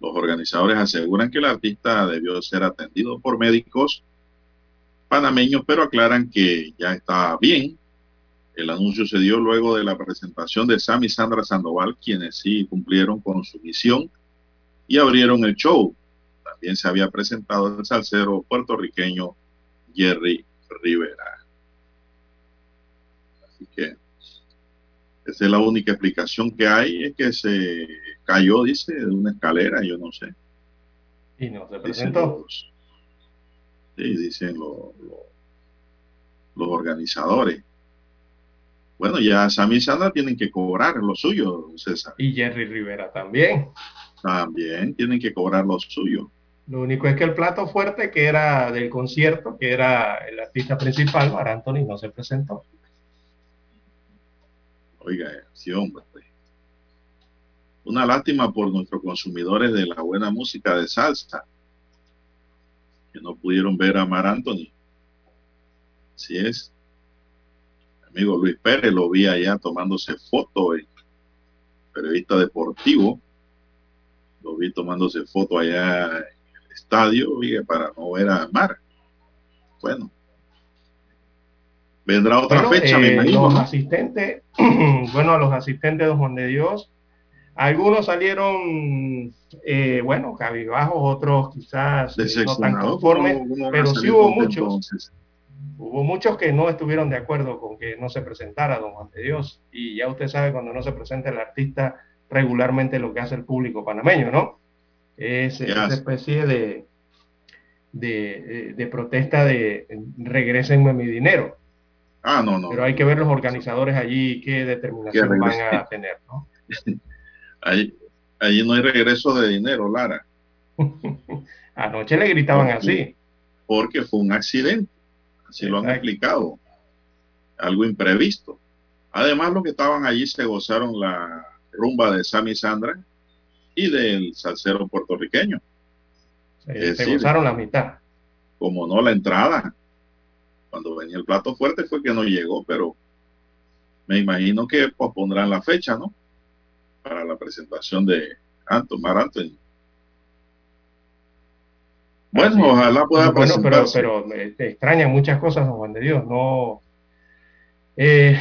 Los organizadores aseguran que el artista debió ser atendido por médicos panameños, pero aclaran que ya está bien. El anuncio se dio luego de la presentación de Sam y Sandra Sandoval, quienes sí cumplieron con su misión y abrieron el show. También se había presentado el salsero puertorriqueño Jerry Rivera. Así que esa es la única explicación que hay, es que se cayó, dice, de una escalera, yo no sé. Y no se Dicen presentó. los, sí, dicen lo- lo- los organizadores. Bueno, ya Sammy y Sandra tienen que cobrar lo suyo, César. Y Jerry Rivera también. También tienen que cobrar lo suyo. Lo único es que el plato fuerte que era del concierto, que era el artista principal, Mar Anthony, no se presentó. Oiga, sí, hombre. Una lástima por nuestros consumidores de la buena música de salsa, que no pudieron ver a Mar Anthony. Así es. Amigo Luis Pérez lo vi allá tomándose foto, eh, periodista deportivo. Lo vi tomándose foto allá el estadio, para no ver a Mar. Bueno. Vendrá otra Bueno, fecha, me eh, imagino. Los asistentes, bueno, a los asistentes de Don Juan de Dios, algunos salieron, eh, bueno, cabibajos, otros quizás eh, no tan conformes, ¿cómo- cómo van a pero sí hubo muchos, entonces? hubo muchos que no estuvieron de acuerdo con que no se presentara Don Juan de Dios. Y ya usted sabe, cuando no se presenta el artista, regularmente lo que hace el público panameño, ¿no? Es ¿Qué esa especie de, de, de protesta de regresenme mi dinero. Ah, no, no. Pero hay que ver los organizadores allí qué determinación Que van a tener, ¿no? Ahí, ahí no hay regreso de dinero, Lara. Anoche le gritaban Porque- así. Porque fue un accidente. Así lo han explicado. Algo imprevisto. Además, los que estaban allí se gozaron la rumba de Sammy Sandra y del salsero puertorriqueño. Se, Es se decir, gozaron la mitad. como no la entrada. Cuando venía el plato fuerte fue que no llegó, pero me imagino que pospondrán la fecha, ¿no? Para la presentación de Anton, Mar Anthony. Bueno, ojalá pueda Bueno, pero, presentarse. pero me te extrañan muchas cosas, don Juan de Dios. No, eh,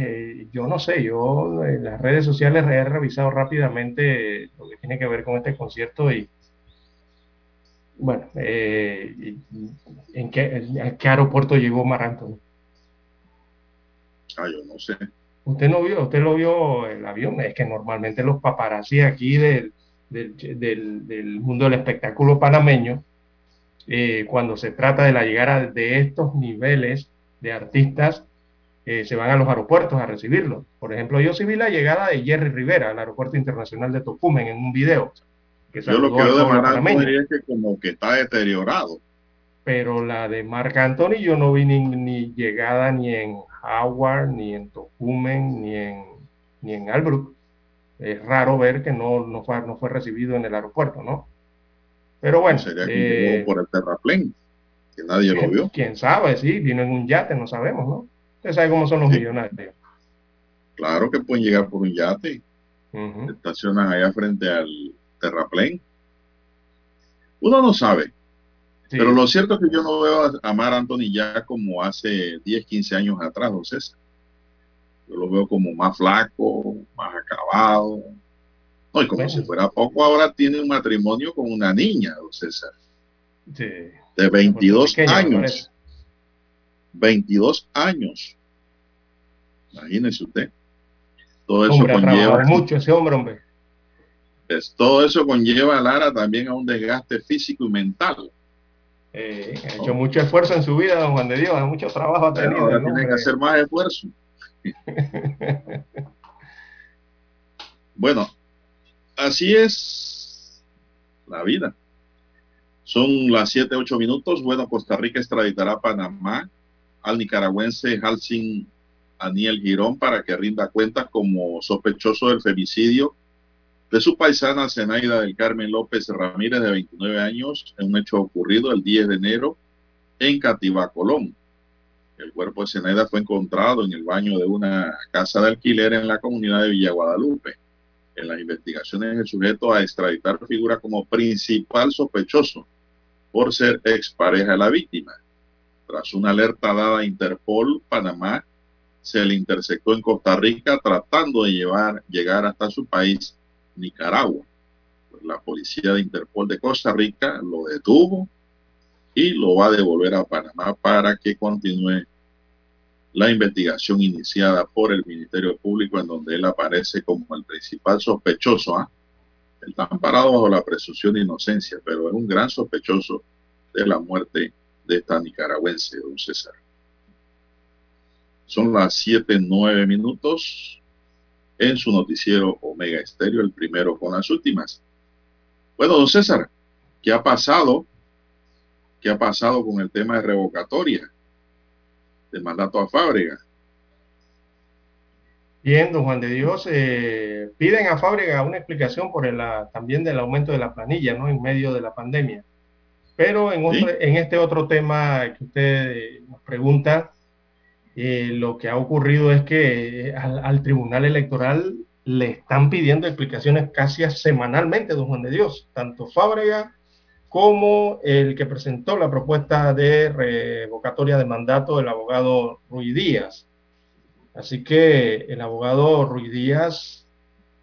eh, yo no sé, yo en las redes sociales he revisado rápidamente lo que tiene que ver con este concierto y bueno, eh, ¿en qué, en- a qué aeropuerto llegó Mar Anthony? Ah, yo no sé. Usted no vio, usted lo vio el avión, es que normalmente los paparazzi aquí del, del, del- del mundo del espectáculo panameño, eh, cuando se trata de la llegada de estos niveles de artistas, eh, se van a los aeropuertos a recibirlos. Por ejemplo, yo sí vi la llegada de Jerry Rivera al aeropuerto internacional de Tocumen en un video. Que Yo lo que veo de es que como que está deteriorado. pero la de Marc Anthony yo no vi ni, ni llegada ni en Howard, ni en Tocumen, ni en, ni en Albrook. Es raro ver que no, no, fue, no fue recibido en el aeropuerto, ¿no? Pero bueno, Sería que eh, por el terraplén, que nadie lo vio. quién sabe, sí, vino en un yate, no sabemos, ¿no? Usted sabe cómo son los Sí. millonarios. Claro que pueden llegar por un yate. Estacionan allá frente al terraplén. Uno no sabe. Sí. Pero lo cierto es que yo no veo a, a Mar Anthony ya como hace 10, 15 años atrás, don César. Yo lo veo como más flaco, más acabado. No, y como Bueno. si fuera poco, ahora tiene un matrimonio con una niña, don César, Sí. de 22 Pequeño, me años. Parece. 22 años. Imagínese usted. Todo eso Hombre, conlleva, mucho ese hombre, hombre. pues, todo eso conlleva a Lara también a un desgaste físico y mental. Eh, ha hecho mucho esfuerzo en su vida, don Juan de Dios, mucho trabajo ha tenido. ahora tiene que hacer más esfuerzo. Bueno, así es la vida. Son las 7, 8 minutos. Bueno, Costa Rica extraditará a Panamá al nicaragüense Halsin Aniel Girón para que rinda cuentas como sospechoso del femicidio de su paisana Zenaida del Carmen López Ramírez, de 29 años, en un hecho ocurrido el 10 de enero en Cativá, Colón. El cuerpo de Zenaida fue encontrado en el baño de una casa de alquiler en la comunidad de Villa Guadalupe. En las investigaciones, el sujeto a extraditar figura como principal sospechoso por ser expareja de la víctima. Tras una alerta dada a Interpol, Panamá se le interceptó en Costa Rica tratando de llevar, llegar hasta su país, Nicaragua. Pues la policía de Interpol de Costa Rica lo detuvo y lo va a devolver a Panamá para que continúe la investigación iniciada por el Ministerio Público en donde él aparece como el principal sospechoso. ¿ah? Él está amparado bajo la presunción de inocencia, pero es un gran sospechoso de la muerte de esta nicaragüense, don César. Son las 7, 9 minutos en su noticiero Omega Estéreo, el primero con las últimas. Bueno, don César, ¿qué ha pasado? ¿Qué ha pasado con el tema de revocatoria del mandato a Fábrega? Bien, don Juan de Dios, eh, piden a Fábrega una explicación por el, también del aumento de la planilla, ¿no? En medio de la pandemia. Pero en, otro- Sí. en este otro tema que usted eh, nos pregunta, eh, lo que ha ocurrido es que eh, al, al Tribunal Electoral le están pidiendo explicaciones casi semanalmente, don Juan de Dios, tanto Fábrega como el que presentó la propuesta de revocatoria de mandato, el abogado Ruiz Díaz. Así que el abogado Ruiz Díaz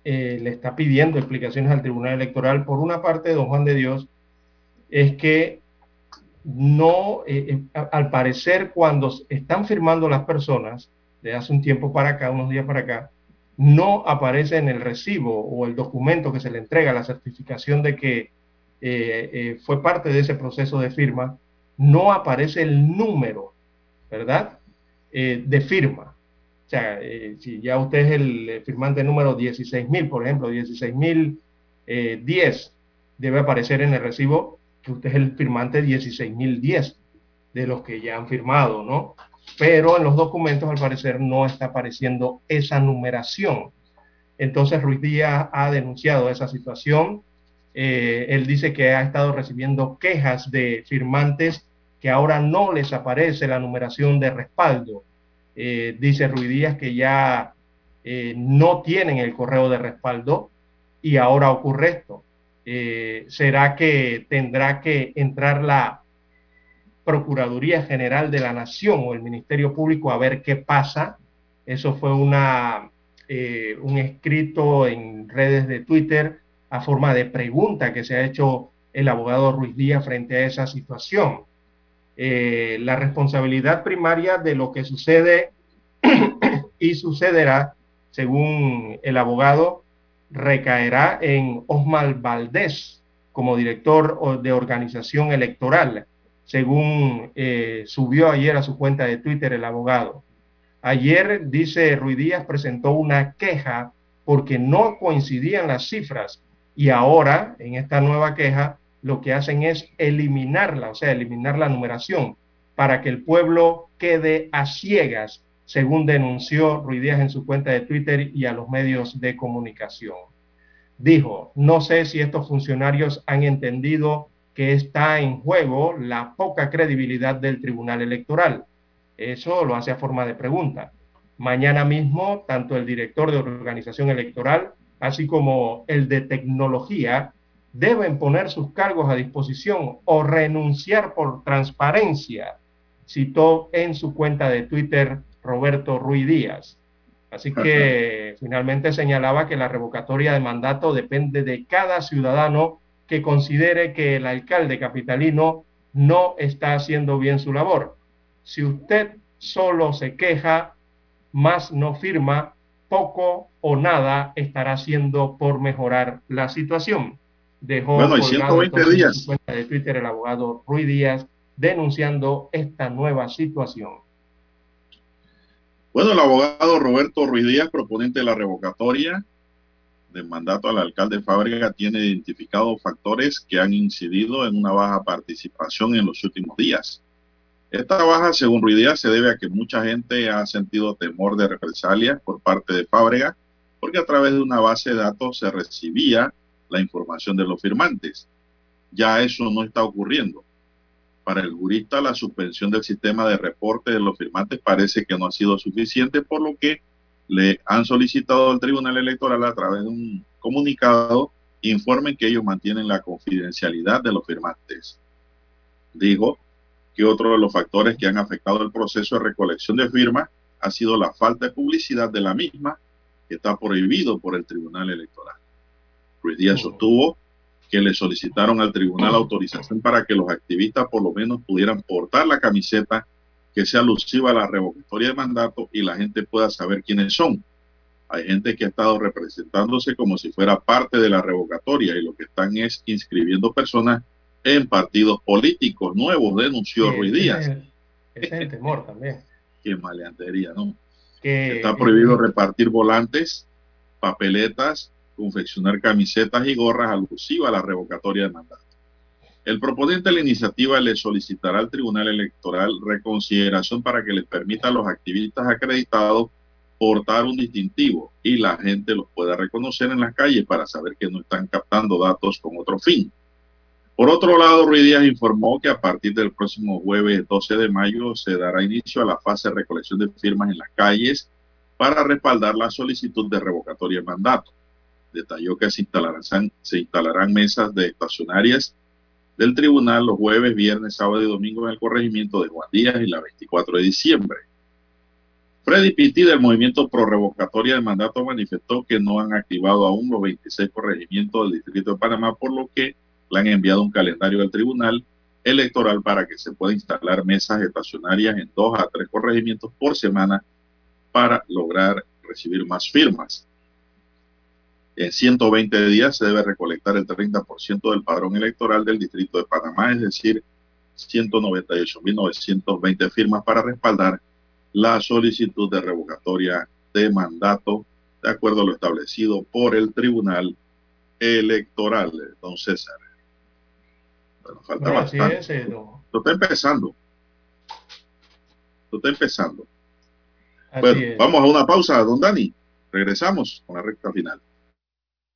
eh, le está pidiendo explicaciones al Tribunal Electoral. Por una parte, don Juan de Dios, es que no, eh, eh, al parecer, cuando están firmando las personas, de hace un tiempo para acá, unos días para acá, no aparece en el recibo o el documento que se le entrega, la certificación de que eh, fue parte de ese proceso de firma, no aparece el número, ¿verdad? De firma. O sea, si ya usted es el firmante número 16.000, por ejemplo, 16.010, debe aparecer en el recibo que usted es el firmante 16.010 de los que ya han firmado, ¿no? Pero en los documentos, al parecer, no está apareciendo esa numeración. Entonces, Ruiz Díaz ha denunciado esa situación. Eh, él dice que ha estado recibiendo quejas de firmantes que ahora no les aparece la numeración de respaldo. Eh, dice Ruiz Díaz que ya eh, no tienen el correo de respaldo y ahora ocurre esto. Eh, ¿Será que tendrá que entrar la Procuraduría General de la Nación o el Ministerio Público a ver qué pasa? Eso fue una, eh, un escrito en redes de Twitter a forma de pregunta que se ha hecho el abogado Ruiz Díaz frente a esa situación. Eh, la responsabilidad primaria de lo que sucede y sucederá, según el abogado, recaerá en Osmal Valdés como director de organización electoral, según eh, subió ayer a su cuenta de Twitter el abogado. Ayer, dice Ruiz Díaz, presentó una queja porque no coincidían las cifras y ahora, en esta nueva queja, lo que hacen es eliminarla, o sea, eliminar la numeración para que el pueblo quede a ciegas, según denunció Ruiz Díaz en su cuenta de Twitter y a los medios de comunicación. Dijo, no sé si estos funcionarios han entendido que está en juego la poca credibilidad del Tribunal Electoral. Eso lo hace a forma de pregunta. Mañana mismo, tanto el director de organización electoral, así como el de tecnología, deben poner sus cargos a disposición o renunciar por transparencia, citó en su cuenta de Twitter Roberto Ruiz Díaz. Así que finalmente señalaba que la revocatoria de mandato depende de cada ciudadano que considere que el alcalde capitalino no está haciendo bien su labor. Si usted solo se queja, más no firma, poco o nada estará haciendo por mejorar la situación. Dejó Bueno, hay colgado 120 entonces en su cuenta de Twitter el abogado Ruiz Díaz denunciando esta nueva situación. Bueno, el abogado Roberto Ruiz Díaz, proponente de la revocatoria del mandato al alcalde Fábrega, tiene identificados factores que han incidido en una baja participación en los últimos días. Esta baja, según Ruiz Díaz, se debe a que mucha gente ha sentido temor de represalias por parte de Fábrega, porque a través de una base de datos se recibía la información de los firmantes. Ya eso no está ocurriendo. Para el jurista, la suspensión del sistema de reporte de los firmantes parece que no ha sido suficiente, por lo que le han solicitado al Tribunal Electoral a través de un comunicado informen que ellos mantienen la confidencialidad de los firmantes. Digo que otro de los factores que han afectado el proceso de recolección de firmas ha sido la falta de publicidad de la misma, que está prohibido por el Tribunal Electoral. Ruiz Díaz sostuvo que le solicitaron al tribunal autorización para que los activistas por lo menos pudieran portar la camiseta que sea alusiva a la revocatoria de mandato y la gente pueda saber quiénes son. Hay gente que ha estado representándose como si fuera parte de la revocatoria y lo que están es inscribiendo personas en partidos políticos nuevos, denunció Sí, Ruiz Díaz. ese es el temor también. Qué maleantería, ¿no? Que, Está prohibido repartir volantes, papeletas, confeccionar camisetas y gorras alusivas a la revocatoria de mandato. El proponente de la iniciativa le solicitará al Tribunal Electoral reconsideración para que les permita a los activistas acreditados portar un distintivo y la gente los pueda reconocer en las calles para saber que no están captando datos con otro fin. Por otro lado, Ruiz Díaz informó que a partir del próximo jueves 12 de mayo se dará inicio a la fase de recolección de firmas en las calles para respaldar la solicitud de revocatoria de mandato. Detalló que se instalarán, se instalarán mesas de estacionarias del tribunal los jueves, viernes, sábado y domingo en el corregimiento de Juan Díaz y la 24 de diciembre. Freddy Pitti del movimiento pro revocatoria de mandato manifestó que no han activado aún los 26 corregimientos del Distrito de Panamá, por lo que le han enviado un calendario al tribunal electoral para que se pueda instalar mesas estacionarias en dos a tres corregimientos por semana para lograr recibir más firmas. En 120 días se debe recolectar el 30% del padrón electoral del Distrito de Panamá, es decir, 198.920 firmas para respaldar la solicitud de revocatoria de mandato de acuerdo a lo establecido por el Tribunal Electoral, don César. Bueno, falta Bueno, así bastante. es, eh, don- Esto está empezando. Esto está empezando. así Bueno, es. vamos a una pausa, don Dani. Regresamos con la recta final.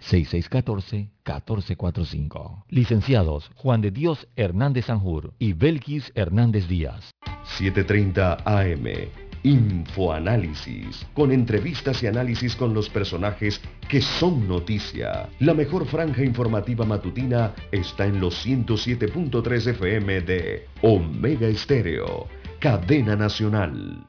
6614-1445. Licenciados Juan de Dios Hernández Sanjur y Belkis Hernández Díaz. 7.30 AM. Infoanálisis, con entrevistas y análisis con los personajes que son noticia. La mejor franja informativa matutina está en los 107.3 FM de Omega Estéreo, cadena nacional.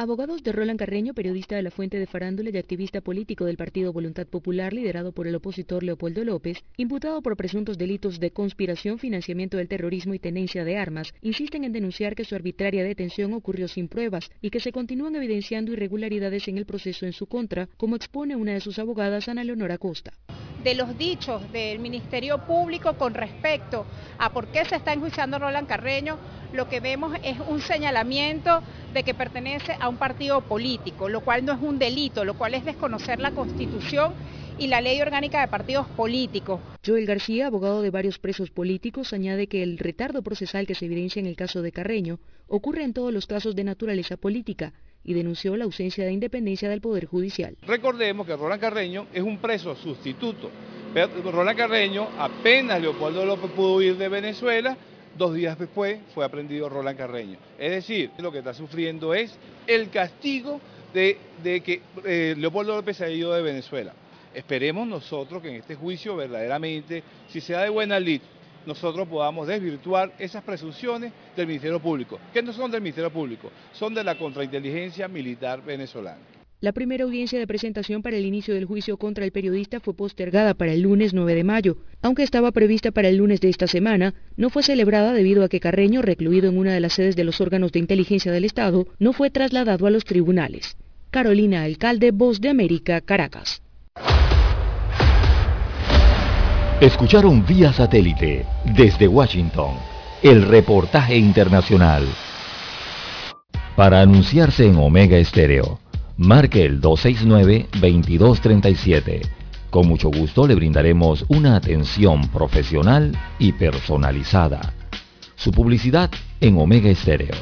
Abogados de Roland Carreño, periodista de la Fuente de Farándula y activista político del Partido Voluntad Popular liderado por el opositor Leopoldo López, imputado por presuntos delitos de conspiración, financiamiento del terrorismo y tenencia de armas, insisten en denunciar que su arbitraria detención ocurrió sin pruebas y que se continúan evidenciando irregularidades en el proceso en su contra, como expone una de sus abogadas, Ana Leonora Costa. De los dichos del Ministerio Público con respecto a por qué se está enjuiciando Roland Carreño, lo que vemos es un señalamiento de que pertenece a un partido político, lo cual no es un delito, lo cual es desconocer la Constitución y la ley orgánica de partidos políticos. Joel García, abogado de varios presos políticos, añade que el retardo procesal que se evidencia en el caso de Carreño ocurre en todos los casos de naturaleza política y denunció la ausencia de independencia del Poder Judicial. Recordemos que Roland Carreño es un preso sustituto. Roland Carreño, apenas Leopoldo López pudo huir de Venezuela, dos días después fue aprendido Roland Carreño. Es decir, lo que está sufriendo es el castigo de, que eh, Leopoldo López ha ido de Venezuela. Esperemos nosotros que en este juicio verdaderamente, si se da de buena lid, nosotros podamos desvirtuar esas presunciones del Ministerio Público, que no son del Ministerio Público, son de la contrainteligencia militar venezolana. La primera audiencia de presentación para el inicio del juicio contra el periodista fue postergada para el lunes 9 de mayo. Aunque estaba prevista para el lunes de esta semana, no fue celebrada debido a que Carreño, recluido en una de las sedes de los órganos de inteligencia del Estado, no fue trasladado a los tribunales. Carolina Alcalde, Voz de América, Caracas. Escucharon vía satélite desde Washington el reportaje internacional. Para anunciarse en Omega Estéreo, marque el 269-2237. Con mucho gusto le brindaremos una atención profesional y personalizada. Su publicidad en Omega Estéreo.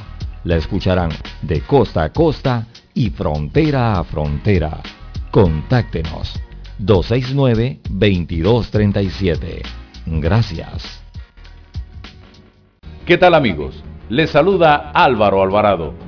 La escucharán de costa a costa y frontera a frontera. Contáctenos 269-2237. Gracias. ¿Qué tal amigos? Les saluda Álvaro Alvarado.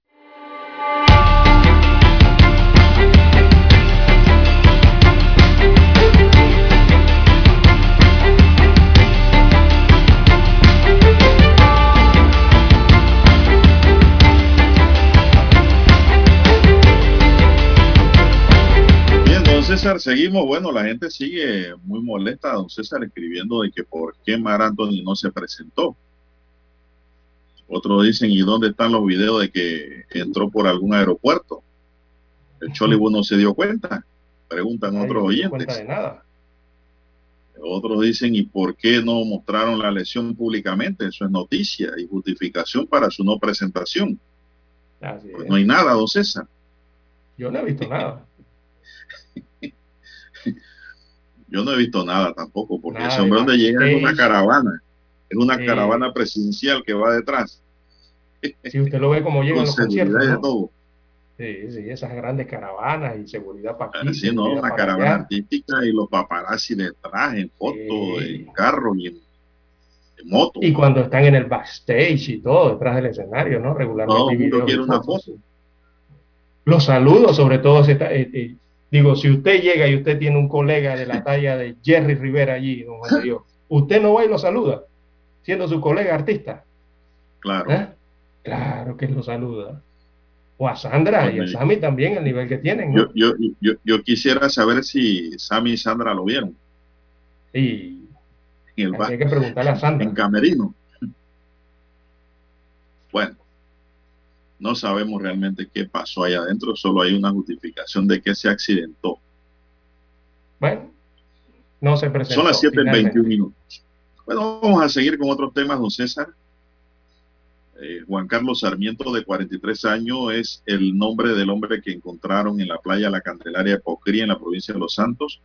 César, seguimos. Bueno, la gente sigue muy molesta, don César, escribiendo de que por qué Mar Anthony no se presentó. Otros dicen, ¿y dónde están los videos de que entró por algún aeropuerto? El Chollywood no se dio cuenta, preguntan otros oyentes. De nada. Otros dicen, ¿y por qué no mostraron la lesión públicamente? Eso es noticia y justificación para su no presentación. Pues no hay nada, don César. Yo no he visto nada. Yo no he visto nada tampoco, porque ese hombre donde llega es una caravana. Es una Sí. caravana presidencial que va detrás. Si usted lo ve como llegan los conciertos. ¿no? todo. Sí, sí, esas grandes caravanas y seguridad para aquí. Así, ¿no? Una caravana allá. artística y los paparazzi detrás en fotos, en carro y en, en moto. Y cuando están en el backstage y todo, detrás del escenario, ¿no? Regularmente. Todo y quiere una foto. Los saludos, sobre todo, si está- eh, eh, digo, si usted llega y usted tiene un colega de la talla de Jerry Rivera allí, don Juan de Dios, usted no va y lo saluda, siendo su colega artista. Claro. ¿Eh? Claro que lo saluda. O a Sandra y a Sammy también, el nivel que tienen. ¿no? Yo, yo, yo, yo quisiera saber si Sammy y Sandra lo vieron. Y en el hay que preguntarle a Sandra. En Camerino. Bueno, no sabemos realmente qué pasó ahí adentro, solo hay una justificación de que se accidentó. Bueno, no se presentó. Son las 7 en finalmente. 21 minutos. Bueno, vamos a seguir con otros temas, don César. Eh, Juan Carlos Sarmiento, de 43 años, es el nombre del hombre que encontraron en la playa La Candelaria de Pocrí, en la provincia de Los Santos,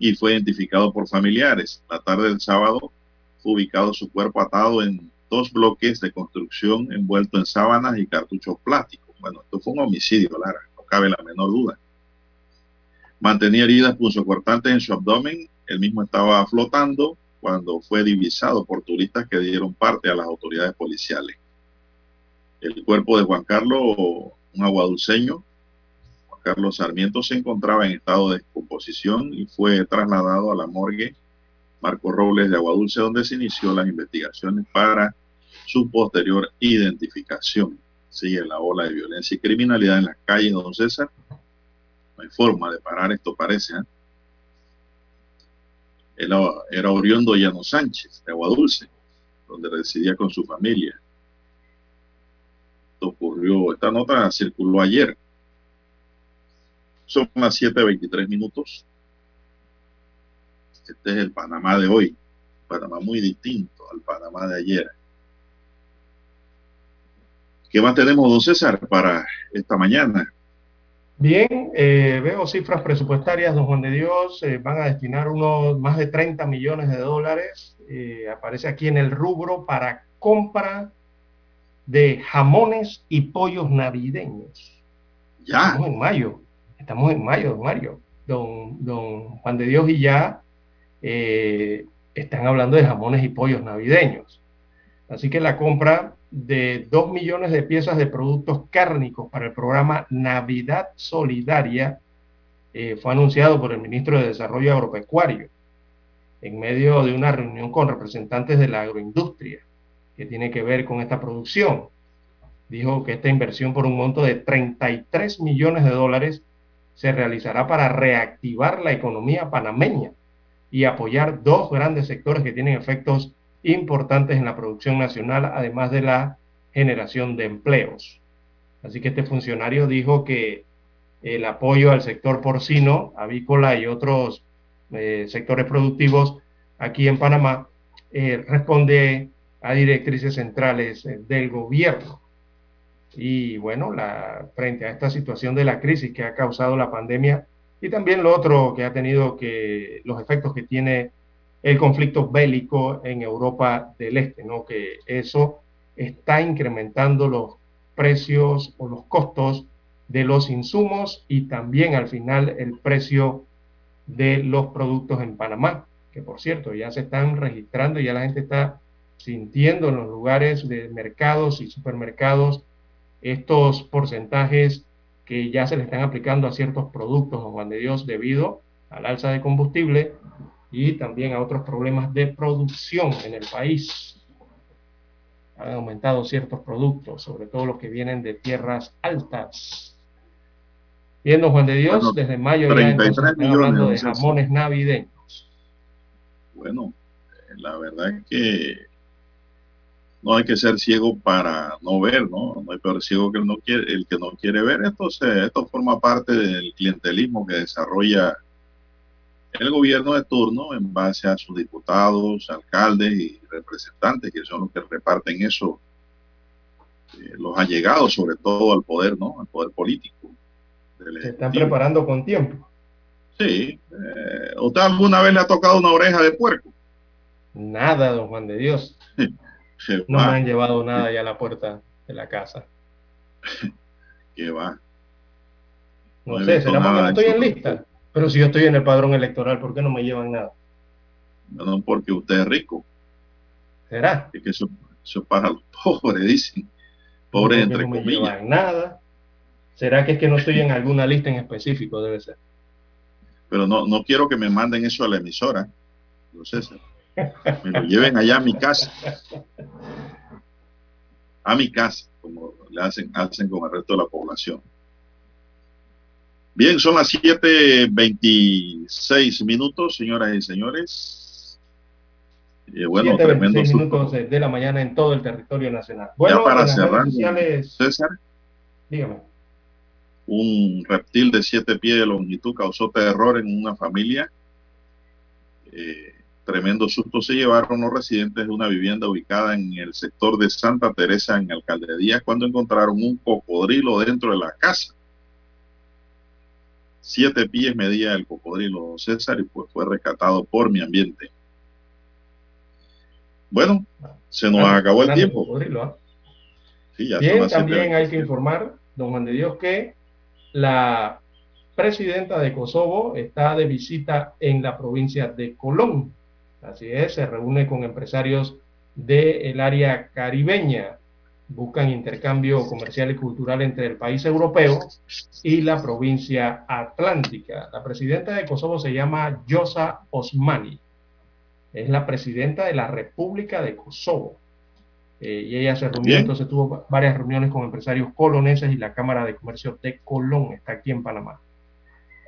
y fue identificado por familiares. La tarde del sábado fue ubicado su cuerpo atado en dos bloques de construcción envuelto en sábanas y cartuchos plásticos. Bueno, esto fue un homicidio, Lara, no cabe la menor duda. Mantenía heridas punzocortantes en su abdomen, él mismo estaba flotando cuando fue divisado por turistas que dieron parte a las autoridades policiales. El cuerpo de Juan Carlos, un aguadulceño, Juan Carlos Sarmiento, se encontraba en estado de descomposición y fue trasladado a la morgue Marco Robles de Aguadulce, donde se inició las investigaciones para su posterior identificación. Sigue la ola de violencia y criminalidad en las calles, don César. No hay forma de parar esto, parece. ¿eh? Él era Oriondo Llano Sánchez, de Aguadulce, donde residía con su familia. Esto ocurrió, esta nota circuló ayer. Son las 7.23 minutos. Este es el Panamá de hoy. Panamá muy distinto al Panamá de ayer. ¿Qué más tenemos, don César, para esta mañana? Bien, eh, veo cifras presupuestarias, don Juan de Dios, eh, van a destinar unos más de 30 millones de dólares, eh, aparece aquí en el rubro para compra de jamones y pollos navideños. Ya. Estamos en mayo, estamos en mayo, don Mario. Don, don Juan de Dios y ya eh, están hablando de jamones y pollos navideños. Así que la compra de 2 millones de piezas de productos cárnicos para el programa Navidad Solidaria eh, fue anunciado por el ministro de Desarrollo Agropecuario en medio de una reunión con representantes de la agroindustria que tiene que ver con esta producción. Dijo que esta inversión por un monto de 33 millones de dólares se realizará para reactivar la economía panameña y apoyar dos grandes sectores que tienen efectos importantes en la producción nacional, además de la generación de empleos. Así que este funcionario dijo que el apoyo al sector porcino, avícola y otros eh, sectores productivos aquí en Panamá eh, responde a directrices centrales eh, del gobierno. Y bueno, frente a esta situación de la crisis que ha causado la pandemia y también lo otro que ha tenido que los efectos que tiene el conflicto bélico en Europa del Este, ¿no? Que eso está incrementando los precios o los costos de los insumos y también al final el precio de los productos en Panamá, que por cierto ya se están registrando, ya la gente está sintiendo en los lugares de mercados y supermercados estos porcentajes que ya se le están aplicando a ciertos productos, Juan de Dios, debido al alza de combustible y también a otros problemas de producción en el país. Han aumentado ciertos productos, sobre todo los que vienen de tierras altas. Viendo Juan de Dios, Bueno, desde mayo ya 33 entonces están millones, hablando de jamones navideños. Bueno, eh, la verdad es que no hay que ser ciego para no ver, ¿no? No hay peor ciego que el, no quiere, el que no quiere ver. Entonces, esto forma parte del clientelismo que desarrolla el gobierno de turno en base a sus diputados, alcaldes y representantes, que son los que reparten eso, eh, los allegados sobre todo al poder, ¿no? Al poder político. Se están preparando con tiempo. Sí. Eh, ¿Usted alguna vez le ha tocado una oreja de puerco? Nada, don Juan de Dios. No me han llevado nada ya a la puerta de la casa. que va. No, sé, será porque no estoy en lista. Pero si yo estoy en el padrón electoral, ¿por qué no me llevan nada? No porque usted es rico. ¿Será? Es que eso, eso es para los pobres, dicen. Pobres ¿Por qué entre no me comillas. llevan nada? ¿Será que es que no estoy en alguna lista en específico? Debe ser. Pero no, no quiero que me manden eso a la emisora. No sé, me lo lleven allá a mi casa. A mi casa, como le hacen, hacen con el resto de la población. Bien, son las 7.26 minutos, señoras y señores. Y bueno, 7, tremendo 26 susto. minutos de la mañana en todo el territorio nacional. Bueno, ya para cerrar, sociales, César, dígame. un reptil de siete pies de longitud causó terror en una familia. Eh, tremendo susto se llevaron los residentes de una vivienda ubicada en el sector de Santa Teresa, en Alcalde Díaz, cuando encontraron un cocodrilo dentro de la casa. Siete pies medía el cocodrilo, César, y pues fue rescatado por mi ambiente. Bueno, se nos Ah, acabó el tiempo. ¿ah? Sí, ya Bien, también hay 7:27. que informar, don Juan de Dios, que la presidenta de Kosovo está de visita en la provincia de Colón. Así es, se reúne con empresarios del área caribeña. Buscan intercambio comercial y cultural entre el país europeo y la provincia atlántica. La presidenta de Kosovo se llama Yosa Osmani. Es la presidenta de la República de Kosovo. Eh, y ella se reunió, Bien. entonces tuvo varias reuniones con empresarios coloneses y la Cámara de Comercio de Colón, está aquí en Panamá.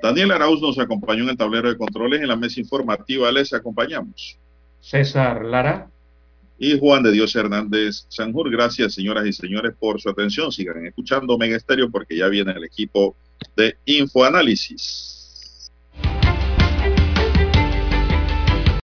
Daniel Arauz nos acompañó en el tablero de controles en la mesa informativa. Les acompañamos. César Lara. Y Juan de Dios Hernández Sanjur. Gracias, señoras y señores, por su atención. Sigan escuchando Mega Estéreo porque ya viene el equipo de Infoanálisis.